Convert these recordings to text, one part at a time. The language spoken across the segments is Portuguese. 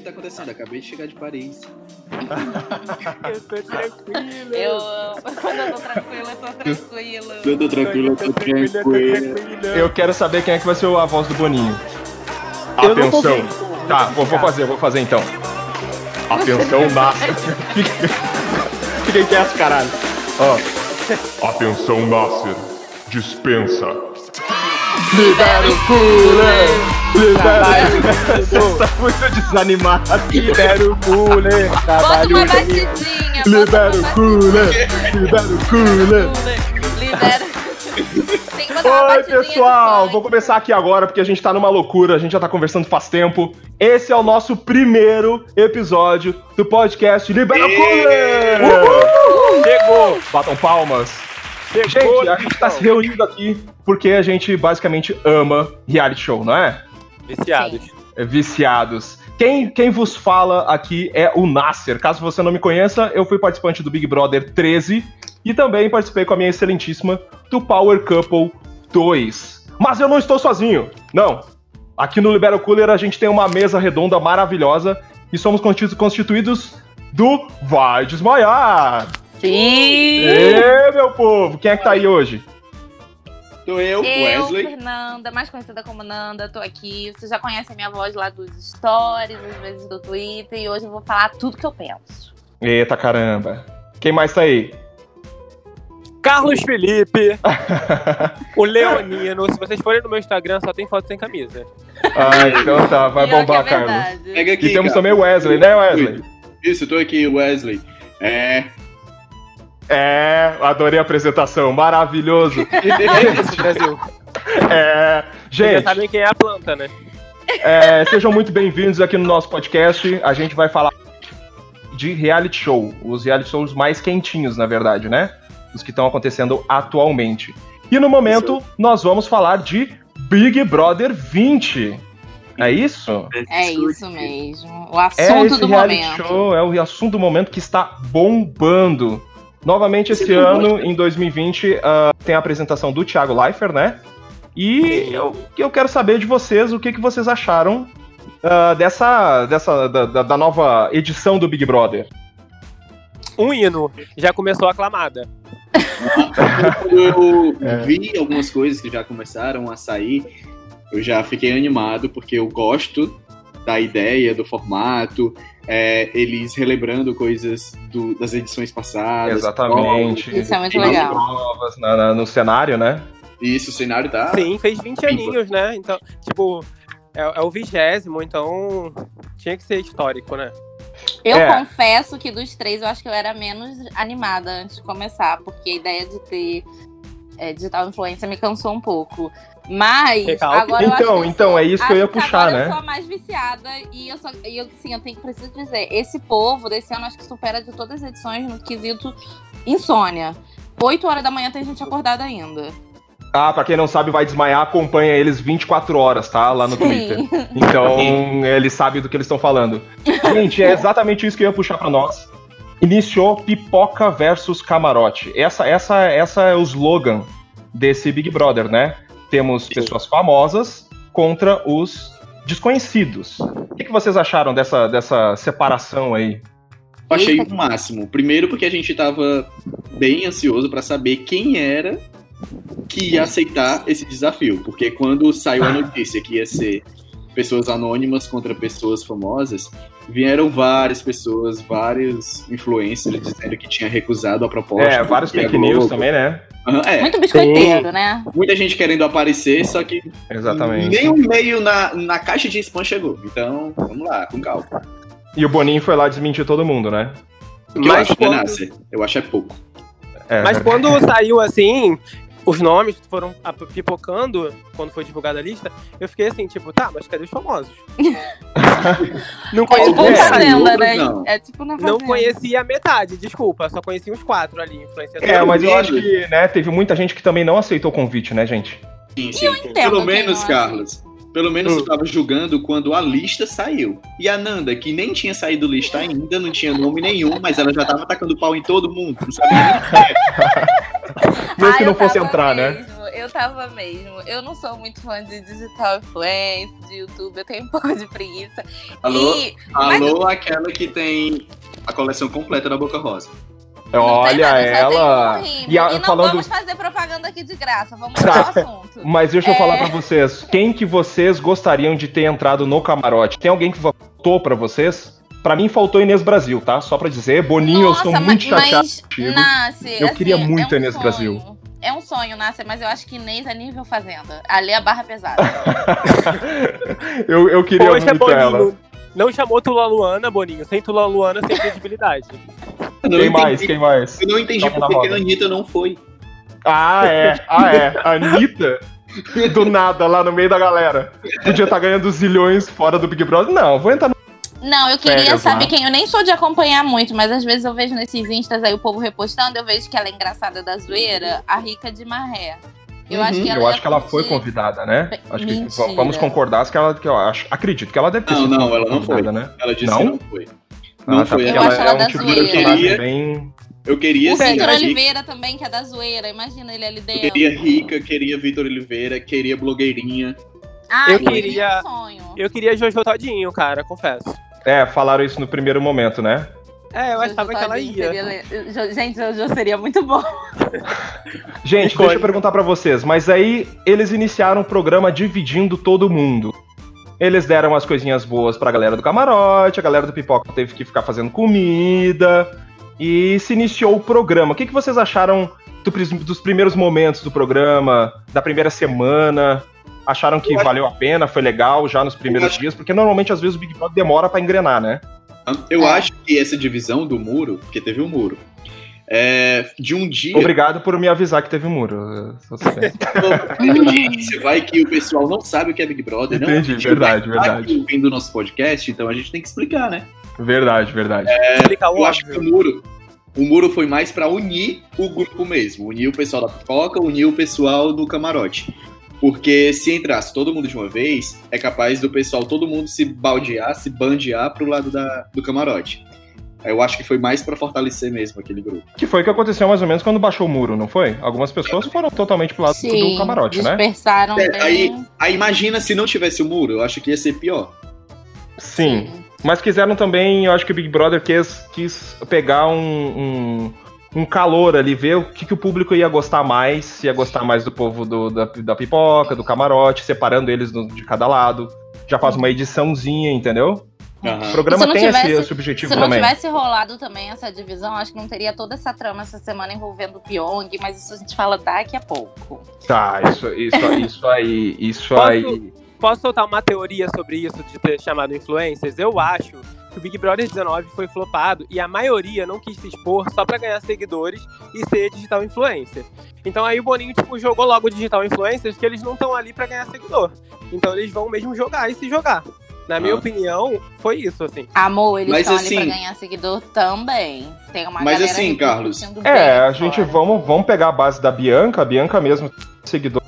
que tá acontecendo? Acabei de chegar de Paris. eu tô tranquilo. Eu, quando eu tô tranquilo, eu tô tranquilo. Eu tô tranquilo, eu tô tranquilo. Eu quero saber quem é que vai ser a voz do Boninho. Eu Atenção. Tá, vou, vou fazer, vou fazer então. Atenção, Nasser. Fiquem quietos, caralho. Ó. Atenção, Nasser. Dispensa. Libera o cooler! Libera Você tá muito desanimado. Libera o cooler. Bota Trabalho uma batidinha. Libera o cooler! Libera o cooler! Libera. Oi, pessoal! Vou começar aqui agora porque a gente tá numa loucura, a gente já tá conversando faz tempo. Esse é o nosso primeiro episódio do podcast Libera o Cooler! Chegou. Batam palmas. Chegou. Gente, a gente tá se reunindo aqui porque a gente basicamente ama reality show, não é? Viciados. É, Viciados. Quem, quem vos fala aqui é o Nasser. Caso você não me conheça, eu fui participante do Big Brother 13 e também participei com a minha excelentíssima do Power Couple 2. Mas eu não estou sozinho, não. Aqui no Libero Cooler a gente tem uma mesa redonda maravilhosa e somos constitu- constituídos do Vai Desmaiar. Sim. Ê, meu povo, quem é que tá aí hoje? Tô eu, Eu, Wesley. Fernanda, mais conhecida como Nanda, tô aqui. Vocês já conhecem a minha voz lá dos stories, às vezes do Twitter, e hoje eu vou falar tudo que eu penso. Eita caramba. Quem mais tá aí? Carlos Felipe. o Leonino. Se vocês forem no meu Instagram, só tem foto sem camisa. ah, então tá, vai Pior bombar, é Carlos. aqui, E temos cara. também o Wesley, né, Wesley? Isso, tô aqui, Wesley. É. É, adorei a apresentação, maravilhoso. É isso, Brasil. É, Vocês já gente, sabem quem é a planta, né? é, sejam muito bem-vindos aqui no nosso podcast. A gente vai falar de reality show, os reality shows mais quentinhos, na verdade, né? Os que estão acontecendo atualmente. E no momento, nós vamos falar de Big Brother 20. É isso? É isso mesmo. O É assunto esse do reality momento. show, é o assunto do momento que está bombando. Novamente esse ano, em 2020, ah, tem a apresentação do Thiago Leifert, né? E eu, eu quero saber de vocês o que, que vocês acharam ah, dessa, dessa da, da- nova edição do Big Brother. Um hino. Já começou a aclamada. Quando eu É. vi algumas coisas que já começaram a sair, eu já fiquei animado, porque eu gosto da ideia, do formato, é, eles relembrando coisas do- das edições passadas. Exatamente. Isso é muito legal. Provas na- na- no cenário, né? Isso, o cenário tá. Sim, fez 20 aninhos, né? Então, tipo, é, é o vigésimo, então tinha que ser histórico, né? Eu É. confesso que dos três eu acho que eu era menos animada antes de começar, porque a ideia de ter é, digital influência me cansou um pouco. Mas Recalque. agora Então, eu então, sou- é isso que eu ia puxar, agora né? Eu sou a mais viciada e eu só e eu sim, eu tenho preciso dizer, esse povo desse ano acho que supera de todas as edições no quesito insônia. 8 horas da manhã tem gente acordada ainda. Ah, pra quem não sabe, vai desmaiar, acompanha eles 24 horas, tá? Lá no Twitter. Sim. Então, eles sabem do que eles estão falando. Gente, é exatamente isso que eu ia puxar pra nós. Iniciou pipoca versus camarote. Essa, essa, essa é o slogan desse Big Brother, né? Temos pessoas famosas contra os desconhecidos. O que, que vocês acharam dessa, dessa separação aí? Eu achei o máximo. Primeiro porque a gente tava bem ansioso pra saber quem era que ia aceitar esse desafio. Porque quando saiu a notícia que ia ser pessoas anônimas contra pessoas famosas, vieram várias pessoas, vários influencers dizendo que tinha recusado a proposta. É, vários fake news também, né? Aham, é, Muito biscoiteiro, né? muita gente querendo aparecer, só que Exatamente. nem um e-mail na, na caixa de spam chegou. Então, vamos lá, com calma. E o Boninho foi lá desmentir todo mundo, né? O que eu Mas acho, quando- né? Eu acho é pouco. É. Mas quando saiu assim, os nomes foram pipocando, quando foi divulgada a lista, eu fiquei assim, tipo, tá, mas cadê os famosos? não, É conheci, tipo É, na sim, fazenda, né? não. É tipo na fazenda. não conhecia a metade, desculpa, só conheci uns quatro ali, influenciadores. É, mas eu acho que, né, teve muita gente que também não aceitou o convite, né, gente? Sim, sim. entendo Pelo menos, Carlos. Pelo menos Hum. eu tava julgando quando a lista saiu. E a Nanda, que nem tinha saído lista ainda, não tinha nome nenhum, mas ela já tava tacando pau em todo mundo. Não sabia nem Mesmo que Ah, não fosse entrar, né? mesmo, Eu eu tava mesmo. Eu não sou muito fã de digital influence, de YouTube, eu tenho um pouco de preguiça. Alô? E, mas Alô, aquela que tem a coleção completa da Boca Rosa. Não Olha nada, ela. E, a- E não falando. vamos fazer propaganda aqui de graça, vamos Tá. mudar o assunto. Mas deixa eu É. falar pra vocês. Quem que vocês gostariam de ter entrado no camarote? Tem alguém que votou pra vocês? Pra mim faltou Inês Brasil, tá? Só pra dizer. Boninho, eu sou Nossa, muito mas, chateado. mas. Nasce, Eu assim, queria muito é um Inês sonho. Brasil. É um sonho, Nasce, mas eu acho que Inês é nível fazenda. Ali é a barra pesada. eu, eu queria Poxa, muito ela. Boninho. Não chamou Tula Luana, Boninho. Sem Tula Luana, sem credibilidade. Quem mais? Quem mais? Eu não entendi Toma na por que que a. Anitta não foi. Ah, é. Ah, é. A Anitta, do nada, lá no meio da galera. Podia estar ganhando zilhões fora do Big Brother. Não, vou entrar no. Não, eu queria, Férias sabe lá. quem? Eu nem sou de acompanhar muito, mas às vezes eu vejo nesses instas aí o povo repostando, eu vejo que ela é engraçada da zoeira, a rica de marré. Eu Uhum. acho que ela Eu acho que ela foi convidada, né? Acho que Mentira. vamos concordar que ela. Que eu acho, acredito que ela deve ter Não, sido não, ela não foi. né? Ela disse Não? que não foi. Não Ah, tá, foi. porque Eu Ela, acho ela é um da tipo zoeira. personagem Queria- bem. eu queria O sim, Vitor Oliveira também, que é da zoeira. Imagina ele ali eu dentro. queria Rica, queria Vitor Oliveira, queria blogueirinha. Ah, Eu queria- um sonho. Eu queria Jojo Todinho, cara, confesso. É, falaram isso no primeiro momento, né? É, eu Jojo achava que ela ia. seria Gente, Jojo seria muito bom. Gente, deixa eu perguntar pra vocês, mas aí eles iniciaram o programa dividindo todo mundo. Eles deram as coisinhas boas pra galera do camarote, a galera do pipoca teve que ficar fazendo comida e se iniciou o programa. O que, que vocês acharam do dos primeiros momentos do programa, da primeira semana? Acharam que acho- valeu a pena, foi legal já nos primeiros acho- dias? Porque normalmente às vezes o Big Brother demora pra engrenar, né? Eu acho que essa divisão do muro, porque teve um muro, é, de um dia. Obrigado por me avisar que teve um muro. sabendo. Você vai que o pessoal não sabe o que é Big Brother, não. Entendi, A gente verdade, verdade. ouvindo o nosso podcast, então a gente tem que explicar, né? verdade, verdade. Explicar o Eu acho que o muro, o muro foi mais pra unir o grupo mesmo, unir o pessoal da pipoca, unir o pessoal do camarote. Porque se entrasse todo mundo de uma vez, é capaz do pessoal, todo mundo se baldear, se bandear pro lado da, do camarote. Eu acho que foi mais pra fortalecer mesmo aquele grupo. Que foi o que aconteceu mais ou menos quando baixou o muro, não foi? Algumas pessoas foram totalmente pro lado do camarote, né? dispersaram É, bem. aí- Aí imagina se não tivesse o muro, eu acho que ia ser pior. Sim. Mas quiseram também, eu acho que o Big Brother quis, quis pegar um, um, um calor ali, ver o que, que o público ia gostar mais, se ia gostar mais do povo do- da, da pipoca, do camarote, separando eles do- de cada lado. Já faz uma ediçãozinha, entendeu? O Aham. programa Se não tem esse, tivesse- esse objetivo Se não também. tivesse rolado também essa divisão, acho que não teria toda essa trama essa semana envolvendo o Pyong, mas isso a gente fala daqui a pouco. Tá, isso, isso, isso aí, isso Posso- aí. Posso soltar uma teoria sobre isso de ter chamado influencers? Eu acho que o Big Brother 19 foi flopado e a maioria não quis se expor só pra ganhar seguidores e ser digital influencer. Então aí o Boninho tipo jogou logo digital influencers que eles não estão ali pra ganhar seguidor. Então eles vão mesmo jogar e se jogar. Na minha Ah. opinião, foi isso assim. Amor, eles Mas estão assim- ali pra ganhar seguidor também. Tem uma Mas assim, Carlos, repercutindo bem É, a gente vamos, vamos pegar a base da Bianca, a Bianca mesmo, seguidor,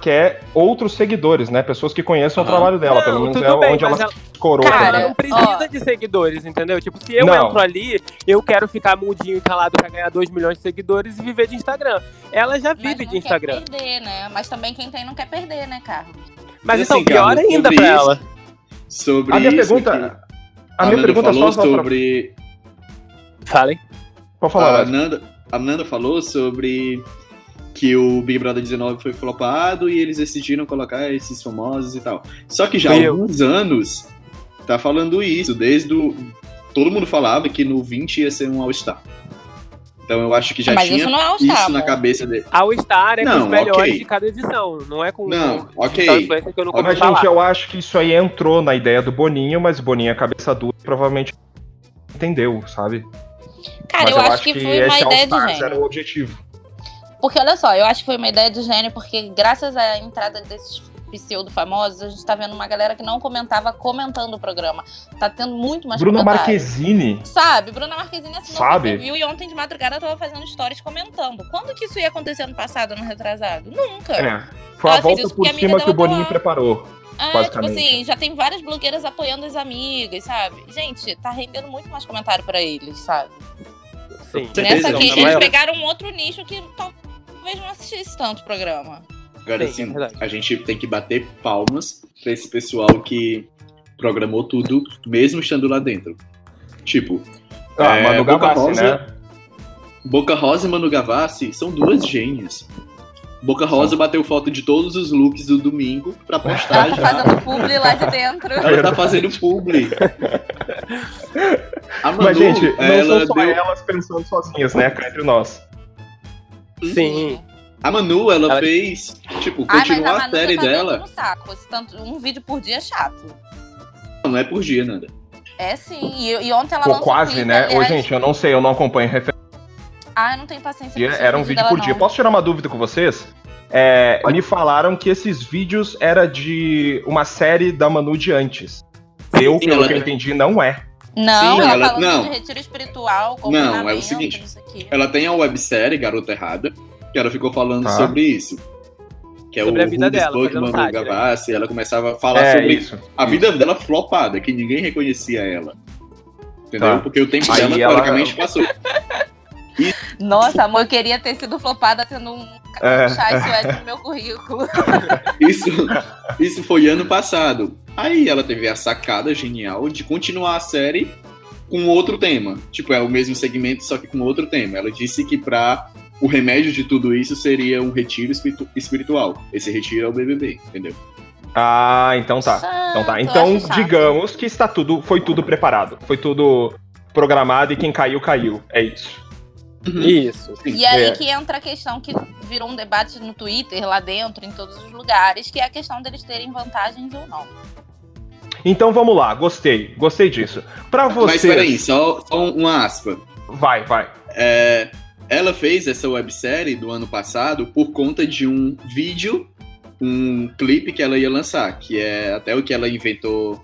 quer outros seguidores, né? Pessoas que conheçam o trabalho dela, pelo Não, menos tudo é bem, onde ela mas ela, coroa. Cara, ela né? não precisa ó. de seguidores, entendeu? Tipo, se eu Não. entro ali, eu quero ficar mudinho e calado pra ganhar 2 milhões de seguidores e viver de Instagram. Ela já Mas vive não de Instagram. quer perder, né? Mas também quem tem não quer perder, né, Carlos? Mas Mas então, assim, pior Carlos, ainda pra isso- ela. Sobre A minha isso pergunta, que a minha Nanda pergunta falou só, só pra... sobre Falem. Pode falar, a. Nanda, a Nanda falou sobre que o Big Brother 19 foi flopado e eles decidiram colocar esses famosos e tal. Só que já há alguns anos tá falando isso, desde o todo mundo falava que no 20 ia ser um All-Star. Então eu acho que já Mas tinha isso não é isso na cabeça dele. All Star é com Não, os melhores ok. de cada edição, não é com Não, com ok. que eu ouvi Mas, falar. gente, eu acho que isso aí entrou na ideia do Boninho, mas o Boninho é cabeça dura e provavelmente entendeu, sabe? Cara, mas eu, acho que, foi uma ideia de All-Stars gênio. era o objetivo. Porque olha só, eu acho que foi uma ideia de gênio, porque graças à entrada desses pseudo famosos, a gente tá vendo uma galera que não comentava comentando o programa. Tá tendo muito mais Bruna. Marquezine. Sabe, Bruna Marquezine assinou Sabe? o viu e ontem de madrugada eu tava fazendo stories comentando. Quando que isso ia acontecer no passado, no retrasado? Nunca. É. Foi Ela a volta por cima que o Boninho lá. preparou. É, tipo assim, já tem várias blogueiras apoiando as amigas, sabe? Gente, tá rendendo muito mais comentário pra eles, sabe? Sim. Nessa aqui, eles pegaram um outro nicho que talvez não assistisse tanto o programa. Agora, Sim, é assim, verdade. a gente tem que bater palmas pra esse pessoal que programou tudo, mesmo estando lá dentro. Tipo, Ah, É, Manu Boca Gavassi, Rosa. né? Boca Rosa e Manu Gavassi são duas gênias. Boca Rosa bateu foto de todos os looks do domingo pra postar Ela tá fazendo publi lá de dentro. Ela tá fazendo publi. A Manu, Mas, gente, não ela são só deu- elas pensando sozinhas, né? Cá entre nós. Sim. A Manu, ela, Ela- fez, tipo, continuar a a, série tá dando dela. no saco. Esse tanto, um vídeo por dia é chato. Não é por dia, nada. É sim. E, e ontem ela Pô, lançou um quase, clipe, né? Ô, aliás- gente, eu não sei, eu não acompanho referência. Ah, eu não tenho paciência pra Era um vídeo dela, por dia. não. Posso tirar uma dúvida com vocês? É, me falaram que esses vídeos era de uma série da Manu de antes. Eu, Sim, pelo ela- que eu entendi, não é. Não, Sim, ela, ela- não. de retiro espiritual, Não, é o seguinte. isso aqui. Ela tem a websérie Garota Errada, que ela ficou falando Tá. sobre isso. Que é Sobre o a vida Rubens dela, Manu sátira. Gavassi, ela começava a falar é sobre isso. a vida dela flopada, que ninguém reconhecia ela. Entendeu? Tá. Porque o tempo Aí dela, ela- teoricamente, passou. Nossa, amor, eu queria ter sido flopada tendo um É. chá e suéter no meu currículo. Isso, isso foi ano passado. Aí ela teve a sacada genial de continuar a série com outro tema. Tipo, é o mesmo segmento, só que com outro tema. Ela disse que pra o remédio de tudo isso seria um retiro espiritu- espiritual. Esse retiro é o BBB, entendeu? Ah, então tá. Então tá. Então, digamos que está tudo, foi tudo preparado. Foi tudo programado e quem caiu, caiu. É isso. Isso. E aí É. que entra a questão que virou um debate no Twitter, lá dentro, em todos os lugares, que é a questão deles terem vantagens ou não. Então vamos lá, gostei, gostei disso. Pra você. Mas peraí, só, só uma aspa. Vai, vai. É, ela fez essa websérie do ano passado por conta de um vídeo, um clipe que ela ia lançar, que é até o que ela inventou,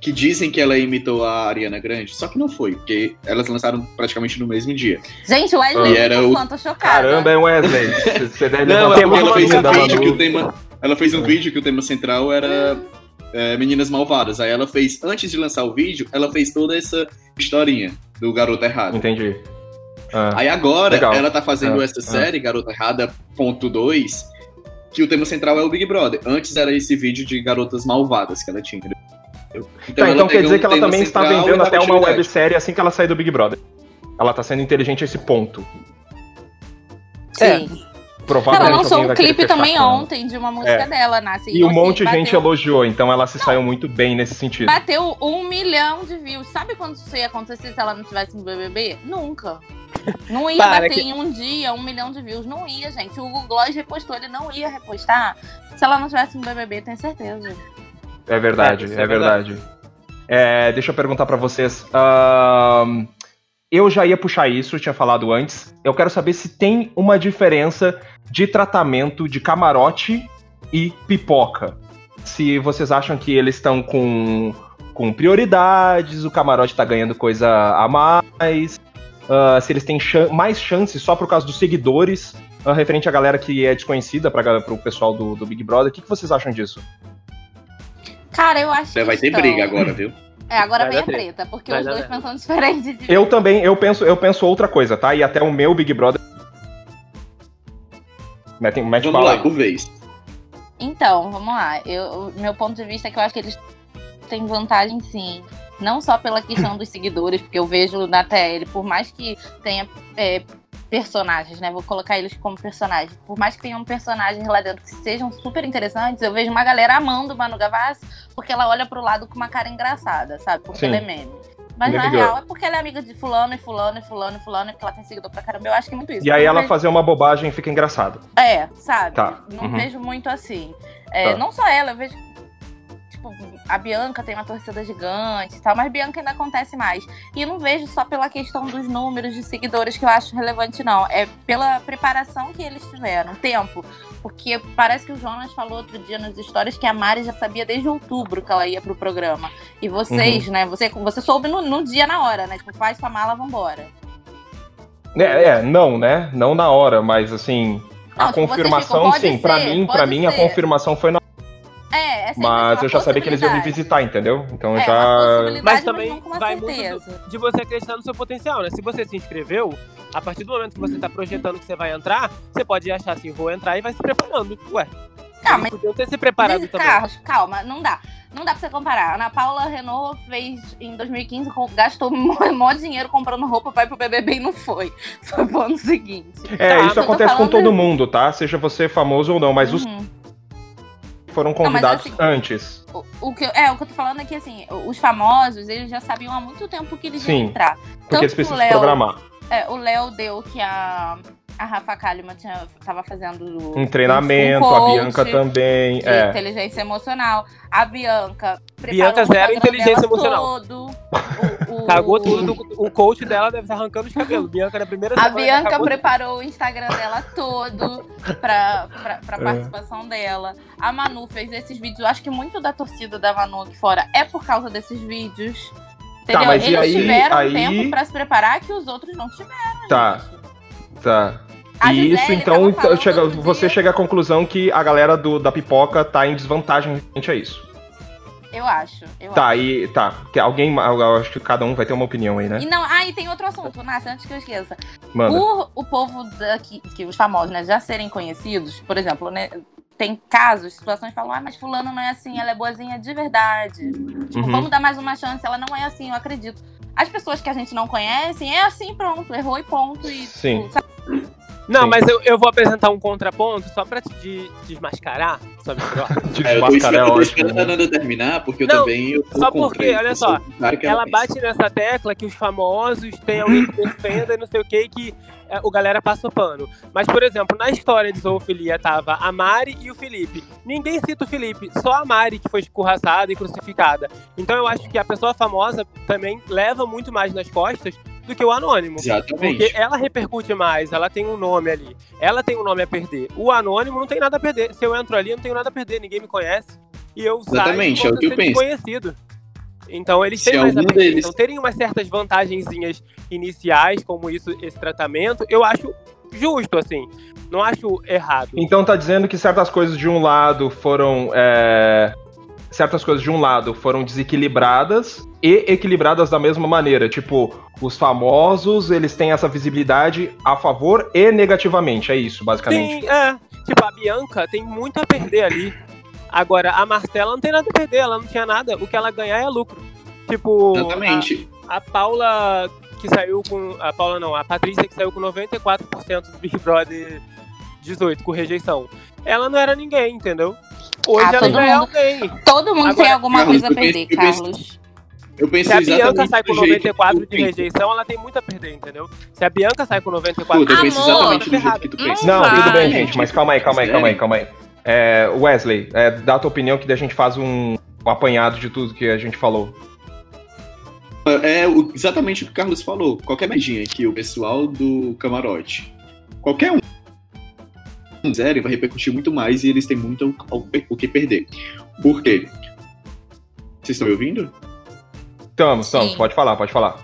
que dizem que ela imitou a Ariana Grande, só que não foi, porque elas lançaram praticamente no mesmo dia. Gente, o Wesley E era é o- fã, tô chocada. Caramba, é Wesley. Você- deve Não, ela, uma ela fez um vídeo que o tema, ela fez um vídeo que o tema central era é, Meninas Malvadas. Aí ela fez, antes de lançar o vídeo, ela fez toda essa historinha do Garoto Errado. Entendi. Ah, Aí agora Legal. ela tá fazendo Ah, essa ah. série, Garota Errada, ponto 2, que o tema central é o Big Brother. Antes era esse vídeo de garotas malvadas que ela tinha. entendeu? tá, então quer pegou dizer um que ela também está e vendendo até uma websérie assim que ela sair do Big Brother. Ela tá sendo inteligente a esse ponto. Sim. Provavelmente Ela lançou um clipe também com ontem de uma música É. dela, Nasce. E um assim, monte de gente bateu- elogiou, então ela se saiu muito bem nesse sentido. Bateu um milhão de views. Sabe quando isso ia acontecer se ela não tivesse no BBB? Nunca. Não ia Para, bater que- em um dia um milhão de views. Não ia, gente. O Google Gloss repostou, ele não ia repostar se ela não tivesse no BBB, tenho certeza. É verdade, É, é, é verdade. É, deixa eu perguntar pra vocês. ahn, eu já ia puxar isso, eu tinha falado antes. Eu quero saber se tem uma diferença de tratamento de camarote e pipoca. Se vocês acham que eles estão com, com prioridades, o camarote tá ganhando coisa a mais. Ah, se eles têm chan- mais chances só por causa dos seguidores, ah, referente à galera que é desconhecida para o pessoal do, do Big Brother. O que, que vocês acham disso? Cara, eu acho que Vai ter estão. briga agora, viu? É, agora vem a treta. porque Vai os dois treta. pensam diferente de Eu também, eu penso, eu penso outra coisa, tá? E até o meu Big Brother. Mete, mete Vamos lá, aí. por vez. Então, vamos lá. Eu, meu ponto de vista é que eu acho que eles têm vantagem sim. Não só pela questão dos seguidores, porque eu vejo na TL, por mais que tenha é, personagens, né? Vou colocar eles como personagens. Por mais que tenham personagens lá dentro que sejam super interessantes, eu vejo uma galera amando Manu Gavassi porque ela olha pro lado com uma cara engraçada, sabe? Porque Sim. ela é meme. Mas Meme na real é porque ela é amiga de fulano e fulano e fulano e fulano e porque ela tem seguidor pra caramba. Eu acho que é muito isso. E aí ela vejo- fazer uma bobagem fica engraçado. é, sabe? Tá, Não uhum. vejo muito assim. É, Tá. Não só ela, eu vejo. Tipo, a Bianca tem uma torcida gigante e tal, mas Bianca ainda acontece mais. E não vejo só pela questão dos números de seguidores que eu acho relevante, não. É pela preparação que eles tiveram, tempo. Porque parece que o Jonas falou outro dia nas histórias que a Mari já sabia desde outubro que ela ia pro programa. E vocês, Uhum. né? Você, você soube no, no dia, na hora, né? Tipo, faz sua mala, vambora. É, é, não, né? Não na hora, mas assim. Não, a tipo, vocês confirmação, ficam, sim, pra ser, mim, para mim a ser. confirmação foi na É, é Mas eu já sabia que eles iam me visitar, entendeu? Então É, já. Mas mas também não com uma vai certeza. muito de você acreditar no seu potencial, né? Se você se inscreveu, a partir do momento que você tá projetando que você vai entrar, você pode achar assim, vou entrar e vai se preparando. Ué, Ah, Eles mas podiam ter se preparado Mas, também. Carlos, calma, não dá. Não dá pra você comparar. Ana Paula Renault fez em 2015, com- gastou mó, dinheiro comprando roupa pra ir pro BBB e não foi. Foi pro ano seguinte. É, Tá, isso acontece com todo mundo, tá? Seja você famoso ou não, mas os Uhum. que foram convidados assim- antes. O, o que, é, o que eu tô falando é que, assim, os famosos, eles já sabiam há muito tempo que eles Sim, iam entrar. Porque Tanto eles precisam Léo- programar. É, o Léo deu que a, a Rafa Kalimann tinha, tava fazendo... Um treinamento, um a coach Bianca também. De É. inteligência emocional. A Bianca preparou Bianca o zero Instagram inteligência dela emocional. Todo. O, o- Cagou tudo. O coach dela deve estar arrancando os cabelos. Bianca na primeira A Bianca preparou o Instagram dela todo pra, pra, pra É. participação dela. A Manu fez esses vídeos. Eu acho que muito da torcida da Manu aqui fora é por causa desses vídeos. Entendeu? mas e Eles aí- tiveram aí- tempo pra se preparar que os outros não tiveram. Tá. gente. Tá. A E Gisele isso, então, então, chega- você chega à conclusão que a galera do, da pipoca tá em desvantagem frente a isso. Eu acho. Eu Tá, e tá. Que alguém. Eu acho que cada um vai ter uma opinião aí, né? acho. E não, ah, e tem outro assunto, Nasce, antes que eu esqueça. Manda. Por o povo daqui, que os famosos, né, já serem conhecidos, por exemplo, né, tem casos, situações que falam, ah, mas fulano não é assim, ela é boazinha de verdade. Tipo, Uhum. vamos dar mais uma chance, ela não é assim, eu acredito. As pessoas que a gente não conhece, é assim, pronto, errou e ponto. E, Sim. tipo, sabe? Não, Sim. mas eu, eu vou apresentar um contraponto só pra te de- desmascarar melhor. É, eu tô Desmascarar é esperando, eu tô ótimo. esperando a né? Nanda terminar, porque eu Não, também eu só porque, olha só, que Ela pensa. bate nessa tecla que os famosos têm alguém que defenda e não sei o que, que é, o galera passa o pano. Mas, por exemplo, na história de zoofilia tava a Mari e o Felipe. Ninguém cita o Felipe, só a Mari que foi escorraçada e crucificada. Então eu acho que a pessoa famosa também leva muito mais nas costas do que o anônimo. Exatamente. Porque ela repercute mais, ela tem um nome ali. Ela tem um nome a perder. O anônimo não tem nada a perder. Se eu entro ali, eu não tenho nada a perder, ninguém me conhece. E eu Exatamente, saio é o que eu penso. desconhecido. Então eles Se têm mais a algum perder. deles- Então terem umas certas vantagenzinhas iniciais, como isso, esse tratamento, eu acho justo, assim. Não acho errado. Então tá dizendo que certas coisas de um lado foram. é, Certas coisas de um lado foram desequilibradas e equilibradas da mesma maneira. Tipo, os famosos, eles têm essa visibilidade a favor e negativamente. É isso, basicamente. Sim, é. Tipo, a Bianca tem muito a perder ali. Agora, a Marcela não tem nada a perder, ela não tinha nada. O que ela ganhar é lucro. Tipo, Exatamente. a, a Paula que saiu com. A Paula não, a Patrícia que saiu com 94% do Big Brother 18, com rejeição. Ela não era ninguém, entendeu? Hoje Ah, ela já é alguém. Todo mundo tem Agora, alguma Carlos, coisa a perder, eu penso- Carlos. Eu penso Se a Bianca sai com do jeito 94 que tu de rejeição, ela tem muito a perder, entendeu? Se a Bianca sai com 94 Puta, eu penso Amor, exatamente do jeito que tu Não pensa. Não, tudo bem, gente, mas calma aí, calma aí, calma aí, calma aí. É, Wesley, é, dá a tua opinião que daí a gente faz um, um apanhado de tudo que a gente falou. É o- exatamente o que o Carlos falou. Qualquer medinha que o pessoal do camarote, qualquer um zero vai repercutir muito mais e eles têm muito o- o que perder. Por quê? Vocês estão me ouvindo? Estamos, estamos, pode falar, pode falar.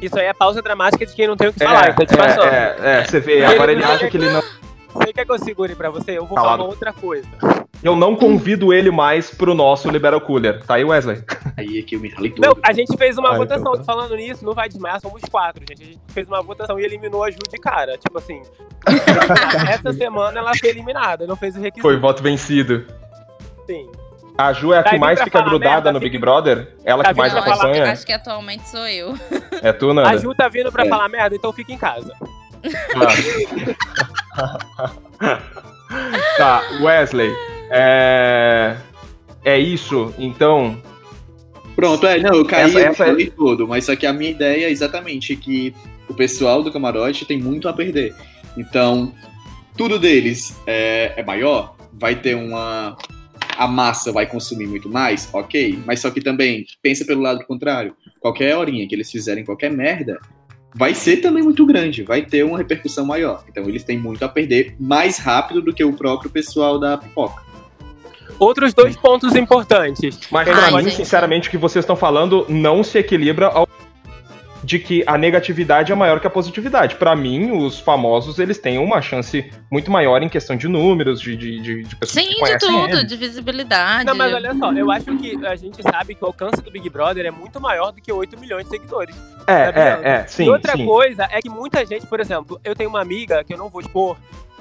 Isso aí é pausa dramática de quem não tem o que falar, É, então te passando. é, é, é, você vê, agora ele acha que ele não. Você quer que eu segure pra você? Eu vou Calado. falar uma outra coisa. Eu não convido ele mais pro nosso Libera Cooler. Tá aí, Wesley? Aí é que eu me ralei todo. Não, a gente fez uma Ah, então votação. tá. Falando nisso, não vai desmaiar, somos quatro, gente. A gente fez uma votação e eliminou a Ju de cara. Tipo assim. essa semana ela foi eliminada, não fez o requisito. Foi voto vencido. Sim. A Ju é a Tá que mais fica grudada merda, no fica- Big Brother? Ela Tá que mais falar- acompanha? acho que atualmente sou eu. É tu, A Nanda? Ju tá vindo pra É. falar merda, então fica em casa. Tá, Wesley. É... é isso, então. Pronto, é, não, eu caí, Essa- eu essa é- falei tudo, mas só que a minha ideia é exatamente que o pessoal do camarote tem muito a perder. Então, tudo deles é, é maior, vai ter uma. A massa vai consumir muito mais, ok. Mas só que também, pensa pelo lado contrário. Qualquer horinha que eles fizerem qualquer merda, vai ser também muito grande, vai ter uma repercussão maior. Então eles têm muito a perder mais rápido do que o próprio pessoal da pipoca. Outros dois pontos importantes. Mas Ai, pra mim, sinceramente, o que vocês estão falando não se equilibra ao de que a negatividade é maior que a positividade. Pra mim, os famosos, eles têm uma chance muito maior em questão de números, de, de, de, de pessoas que Sim, de conhecem tudo, eles. de visibilidade. Não, mas olha só, eu acho que a gente sabe que o alcance do Big Brother é muito maior do que 8 milhões de seguidores. É, Tá é, é, sim, e outra sim. coisa é que muita gente, por exemplo, eu tenho uma amiga que eu não vou expor,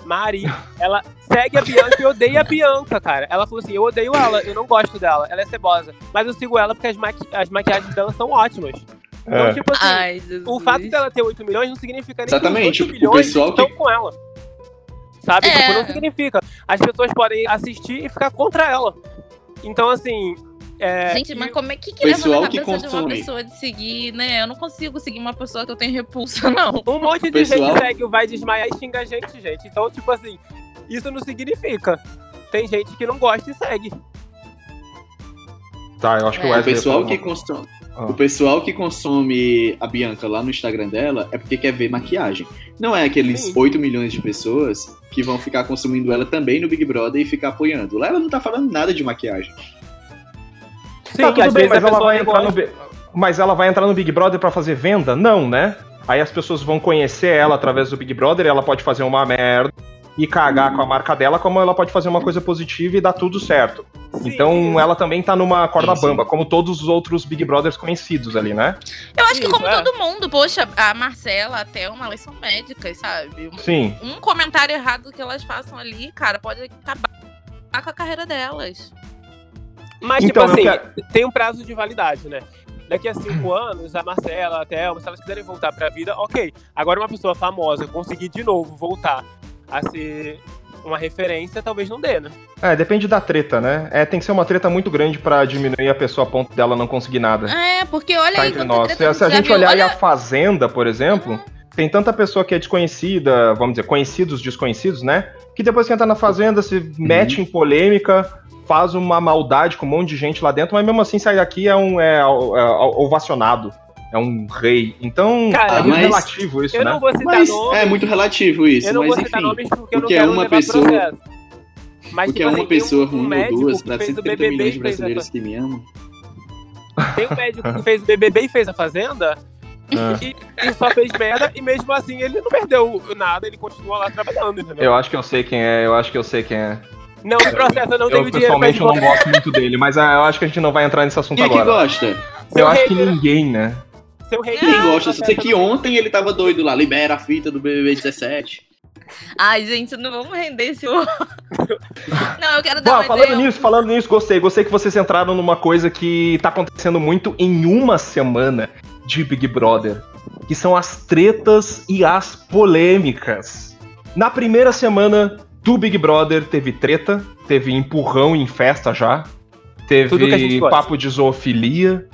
Mari, ela segue a Bianca e odeia a Bianca, cara. Ela falou assim: eu odeio ela, eu não gosto dela, ela é cebosa. Mas eu sigo ela porque as, maqui as maquiagens dela são ótimas. Então, É. tipo assim, Ai, o fato dela ter 8 milhões não significa nem Exatamente, que os o 8 milhões pessoal estão que- com ela. Sabe? É. Tipo, não significa. As pessoas podem assistir e ficar contra ela. Então, assim. É, Gente, mas como é que, que Pessoal leva na que cabeça de uma consome. pessoa de seguir, né? Eu não consigo seguir uma pessoa que eu tenho repulsa, não. Um monte de Pessoal- gente segue o Vai Desmaiar e xinga a gente, gente. Então, tipo assim, isso não significa. Tem gente que não gosta e segue. Tá, eu acho que o É, O Wesley. pessoal, falou que consome, Ah. o pessoal que consome a Bianca lá no Instagram dela é porque quer ver maquiagem. Não é aqueles Sim. 8 milhões de pessoas que vão ficar consumindo ela também no Big Brother e ficar apoiando. Lá ela não tá falando nada de maquiagem. Sim, Tá, tudo às bem, vezes mas ela, vai entrar no, mas ela vai entrar no Big Brother pra fazer venda? Não, né? Aí as pessoas vão conhecer ela através do Big Brother, ela pode fazer uma merda e cagar com a marca dela, como ela pode fazer uma coisa positiva e dar tudo certo. Sim, Então ela também tá numa corda Sim, sim. bamba, como todos os outros Big Brothers conhecidos ali, né? Eu acho que como é. todo mundo, poxa, a Marcela, até uma elas são médicas, sabe? Sim. Um comentário errado que elas façam ali, cara, pode acabar com a carreira delas. Mas, Então, eu tipo assim, quero- tem um prazo de validade, né? Daqui a cinco anos, a Marcela, a Thelma, se elas quiserem voltar pra vida, ok. Agora, uma pessoa famosa conseguir de novo voltar a ser uma referência, talvez não dê, né? É, depende da treta, né? É, tem que ser uma treta muito grande pra diminuir a pessoa a ponto dela não conseguir nada. É, porque olha Tá aí, entre nós. treta Se, se a gente viu. olhar aí Olha- a Fazenda, por exemplo, tem tanta pessoa que é desconhecida, vamos dizer, conhecidos desconhecidos, né? Que depois que entra na Fazenda, se mete em polêmica, faz uma maldade com um monte de gente lá dentro, mas mesmo assim sai daqui é um é, é, é ovacionado. É um rei. Então, Cara, é muito mas- relativo isso, Eu né? não vou citar Mas nomes. é muito relativo isso, eu não mas vou citar enfim. nomes porque eu não porque é quero uma levar pessoa- processo. Mas, Porque tipo é uma assim, pessoa um, um ruim ou duas que pra fez o 130 BBB milhões de e brasileiros que me amam. Tem um médico que fez o BBB e fez a Fazenda Ah. e, e só fez merda e mesmo assim ele não perdeu nada, ele continua lá trabalhando, entendeu? Eu acho que eu sei quem é, eu acho que eu sei quem é. Não me processa, eu não Eu tenho dinheiro pessoalmente eu não gosto muito dele, mas ah, eu acho que a gente não vai entrar nesse assunto Quem que agora. gosta? Seu Eu acho que hater- ninguém, né? Seu rei Quem gosta? Só sei que ontem ele tava doido lá, libera a fita do BBB 17. Ai, gente, não vamos render esse. não, eu quero dar Bom, uma falando ideia. nisso, falando nisso, gostei. Gostei que vocês entraram numa coisa que tá acontecendo muito em uma semana de Big Brother, que são as tretas e as polêmicas. Na primeira semana do Big Brother teve treta, teve empurrão em festa já, Tudo que a gente teve gosta. papo de zoofilia.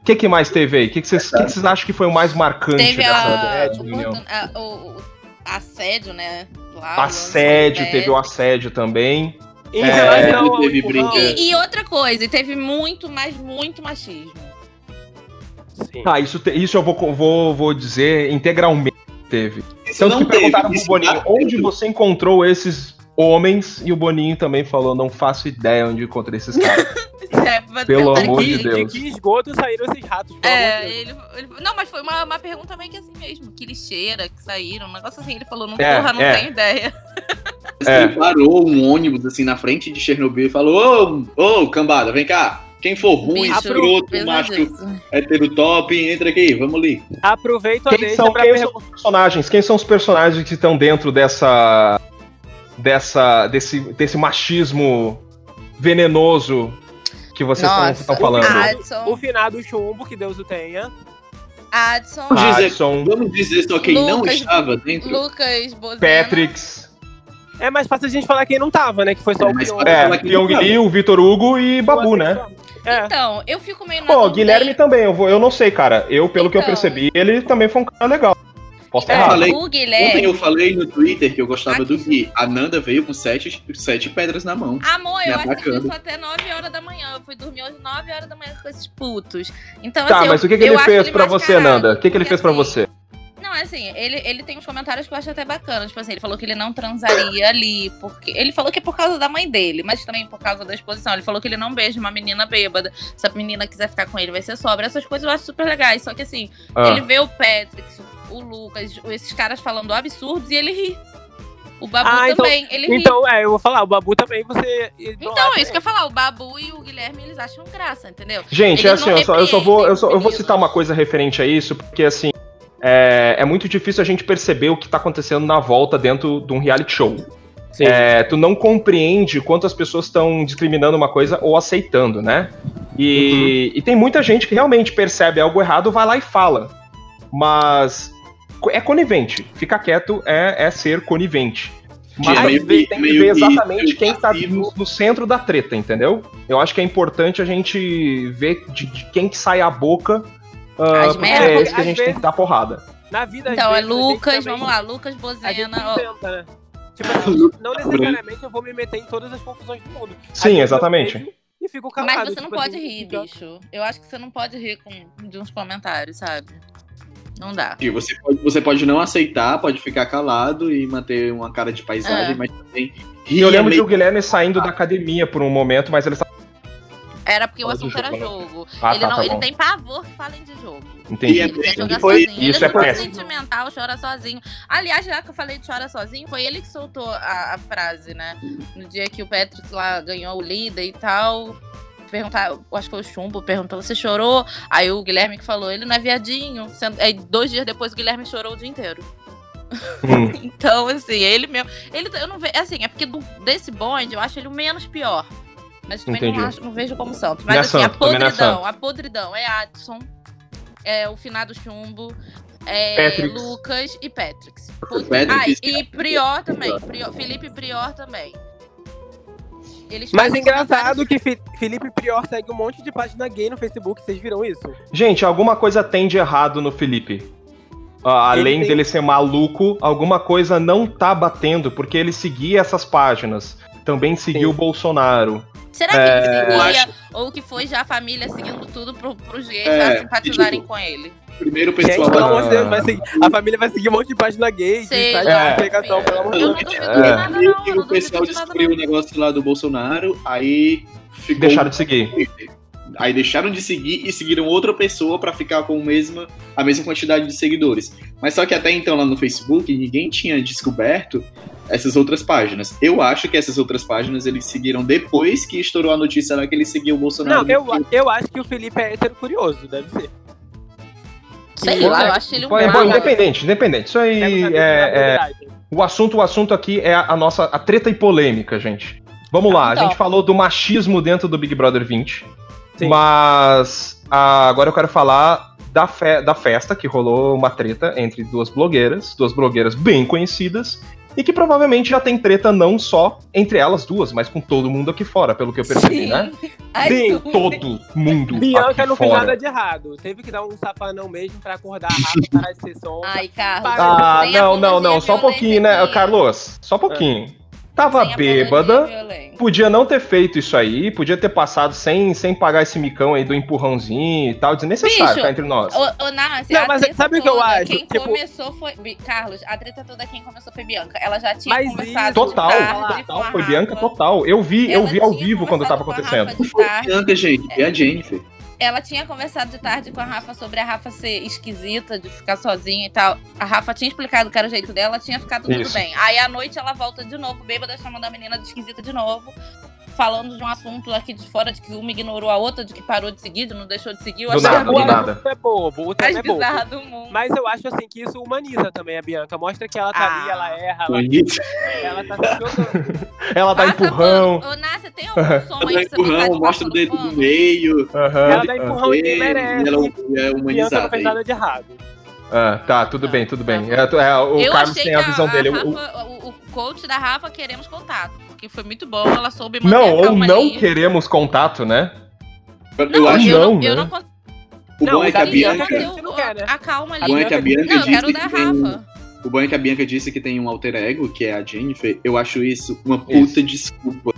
O que, que mais teve aí? O que, vocês, que que acham que foi o mais marcante Teve dessa a, reunião? a- o, o assédio, né? Lá, o Assédio, teve o assédio também. Em É, relação ao teve. E, e outra coisa, e teve muito, mas muito machismo. sim. Tá, isso, te- isso eu vou, vou, vou dizer integralmente teve. Isso Tanto não que perguntaram teve. pro Isso Boninho onde você encontrou esses homens, e o Boninho também falou, não faço ideia onde encontrei esses caras. É, Pelo amor que- de Deus. De que esgoto saíram esses ratos? pelo amor de É, Deus? ele, ele- Não, mas foi uma, uma pergunta meio que assim mesmo. Que lixeira que saíram, um negócio assim. Ele falou, não, É, porra, não é. tenho ideia. É. Ele parou um ônibus assim na frente de Chernobyl e falou: Ô, ô, cambada, vem cá. Quem for ruim, escroto, macho, hétero top, entra aqui, vamos ali. Aproveito a Quem deixa são, pra quem são os personagens? Quem são os personagens que estão dentro dessa. Dessa. desse, desse machismo venenoso que vocês estão falando? O Adson, finado chumbo, que Deus o tenha. Adson, Vamos dizer- Adson, Vamos dizer só quem não Lucas- estava dentro. Lucas Bozena. Patricks, É mais fácil a gente falar quem não tava, né? Que foi só É, o Pyong. pode é, não Pyong. Lee, o Vitor Hugo e Babu, né? É. Então, eu fico meio na Pô, Guilherme também, eu, vou, eu não sei, cara. Eu, pelo que eu Então. percebi, ele também foi um cara legal. Posso É, falei- Ontem eu falei no Twitter que eu gostava do Aqui. Gui. A Nanda veio com sete, sete pedras na mão. Amor, eu assisti isso até 9 horas da manhã. Eu fui dormir hoje 9 horas da manhã com esses putos. Então, Tá, assim, mas eu- o que, que ele fez pra você, Nanda? O que, que ele porque, fez pra assim, você? Não, é assim, ele, ele tem uns comentários que eu acho até bacana. Tipo assim, ele falou que ele não transaria ali, porque. Ele falou que é por causa da mãe dele, mas também por causa da exposição. Ele falou que ele não beija uma menina bêbada. Se a menina quiser ficar com ele, vai ser sobra. Essas coisas eu acho super legais. Só que assim, Ah, ele vê o Patrick, o Lucas, esses caras falando absurdos e ele ri. O Babu Ah, então- também, ele ri. Então, é, eu vou falar, o Babu também você. Então, é isso que eu ia falar. O Babu e o Guilherme, eles acham graça, entendeu? Gente, Eles é assim, eu só, eu só vou, eu, só, eu vou citar uma coisa referente a isso, porque assim, é, é muito difícil a gente perceber o que tá acontecendo na volta dentro de um reality show. Sim. É, tu não compreende quantas pessoas estão discriminando uma coisa ou aceitando, né? E, e tem muita gente que realmente percebe algo errado, vai lá e fala. Mas é conivente. Ficar quieto é, é ser conivente. Mas É meio tem que- meio ver exatamente quem tá passivo. no, no centro da treta, entendeu? Eu acho que é importante a gente ver de, de quem que sai a boca. ah, As porque merdas. é esse que a gente tem vezes- que dar porrada. Na vida, Então, é vezes, gente Lucas, também- vamos lá, Lucas A gente Bozena. tenta, né? Tipo assim, não necessariamente eu vou me meter em todas as confusões do mundo. Sim, exatamente. E fico calado. Mas você não tipo pode assim, rir, fica- bicho. Eu acho que você não pode rir com, de uns comentários, sabe? Não dá. E Você pode, você pode não aceitar, pode ficar calado e manter uma cara de paisagem, É. mas também E eu é lembro de o Guilherme saindo da academia por um momento, mas ele está. Era porque o Fala do assunto era jogo, né? jogo. Ah, ele tá, não, tá ele tem pavor que falem de jogo. Entendi. Ele quer jogar Foi- sozinho. ele isso é é super péssimo. sentimental, chora sozinho. Aliás, já que eu falei de chora sozinho, foi ele que soltou a, a frase, né? No dia que o Patrick lá ganhou o líder e tal. Perguntar, eu acho que foi o Chumbo, perguntou: você chorou? Aí o Guilherme que falou, ele não é viadinho. Aí dois dias depois o Guilherme chorou o dia inteiro. Hum, Então, assim, ele mesmo. Ele, eu não vejo. Assim, é porque do- desse bonde eu acho ele o menos pior. Mas também não, acho, não vejo como santo. Mas é assim, santo, a é podridão, a podridão é Adson, é o finado chumbo, é. Lucas e. Patricks. Ah, e Prior também. Prior- Felipe Prior também. Eles Mas engraçado que Fi- Felipe Prior segue um monte de página gay no Facebook, vocês viram isso? Gente, alguma coisa tem de errado no Felipe. Ele além tem- dele ser maluco, alguma coisa não tá batendo, porque ele seguia essas páginas. Também seguiu o Bolsonaro. Será que É, ele seguia? acho- Ou que foi já a família seguindo tudo pro, pros gays É, pra simpatizarem tipo, com ele? Primeiro o Gente, pessoal pelo amor de Deus, vai seguir- a família vai seguir um monte de página gay, Sei, site É. pegação, pelo amor de Deus. É. de nada, não. E o pessoal descobriu o negócio lá do Bolsonaro, aí ficou. Deixaram de seguir. Aí deixaram de seguir e seguiram outra pessoa pra ficar com o mesma, a mesma quantidade de seguidores. Mas só que até então lá no Facebook ninguém tinha descoberto essas outras páginas. Eu acho que essas outras páginas eles seguiram depois que estourou a notícia lá que ele seguiu o Bolsonaro. Não, eu, eu acho que o Felipe é hétero curioso, deve ser. Sei lá, eu acho ele um Bom, é bom, independente, independente. Isso aí é, é-. O assunto, o assunto aqui é a nossa a treta e polêmica, gente. Vamos lá, Então. a gente falou do machismo dentro do Big Brother 20. Sim. Mas ah, agora eu quero falar da, fe- da festa que rolou uma treta entre duas blogueiras, duas blogueiras bem conhecidas, e que provavelmente já tem treta não só entre elas duas, mas com todo mundo aqui fora, pelo que eu percebi, né? Ai, Sim, tudo. Todo mundo Bianca aqui não fez fora. nada de errado. Teve que dar um safanão mesmo pra acordar a Rafa, parar de ser som. Ai, Carlos. Ah, não, não, não, só um pouquinho, né. Carlos? Só um pouquinho. Tava Sem bêbada, podia não ter feito isso aí, podia ter passado sem, sem pagar esse micão aí do empurrãozinho e tal, desnecessário Bicho, cá entre nós. Ô, ô, Nácia, Não, a mas treta sabe o que eu acho? Quem Tipo- começou foi. Carlos, a treta toda quem começou foi Bianca. Ela já tinha Mas começado isso- Total, de tarde com total, a foi. Bianca total. Eu vi, eu vi ao vivo quando tava acontecendo. Foi. Bianca, gente, e a Jennifer. Ela tinha conversado de tarde com a Rafa sobre a Rafa ser esquisita, de ficar sozinha e tal. A Rafa tinha explicado que era o jeito dela, tinha ficado tudo Isso. bem. Aí à noite ela volta de novo, bêbada, chamando a menina de esquisita de novo. Falando de um assunto aqui de fora, de que uma ignorou a outra, de que parou de seguir, de não deixou de seguir. Eu Do nada, do a assunto é bobo, o mais tema é bobo. bizarra do mundo. Mas eu acho assim que isso humaniza também a Bianca. Mostra que ela tá Ah. ali, ela erra, ela, ela tá se jogando. Ela dá Passa empurrão. Ô, Nácia, tem algum som Ela aí você botar empurrão, de mostra o dedo no meio. Ela dá empurrão e merece. Ela é Bianca não humanizada. fez nada de errado. Ah, tá, tudo bem, tudo bem. É, é, o eu Carlos achei tem que a visão dele. O- Rafa, o, o coach da Rafa queremos contato, porque foi muito bom, ela soube manter Não, a ou não ali. queremos contato, né? Eu Não, acho eu não, não, eu né? não consigo o Não, bom é que a Bianca. A gente não quer, a calma O bom ali. é que a Bianca Não, eu disse quero que da tem- Rafa. O bom é que a Bianca disse que tem um alter ego, que é a Jennifer. Eu acho isso uma puta Isso. desculpa.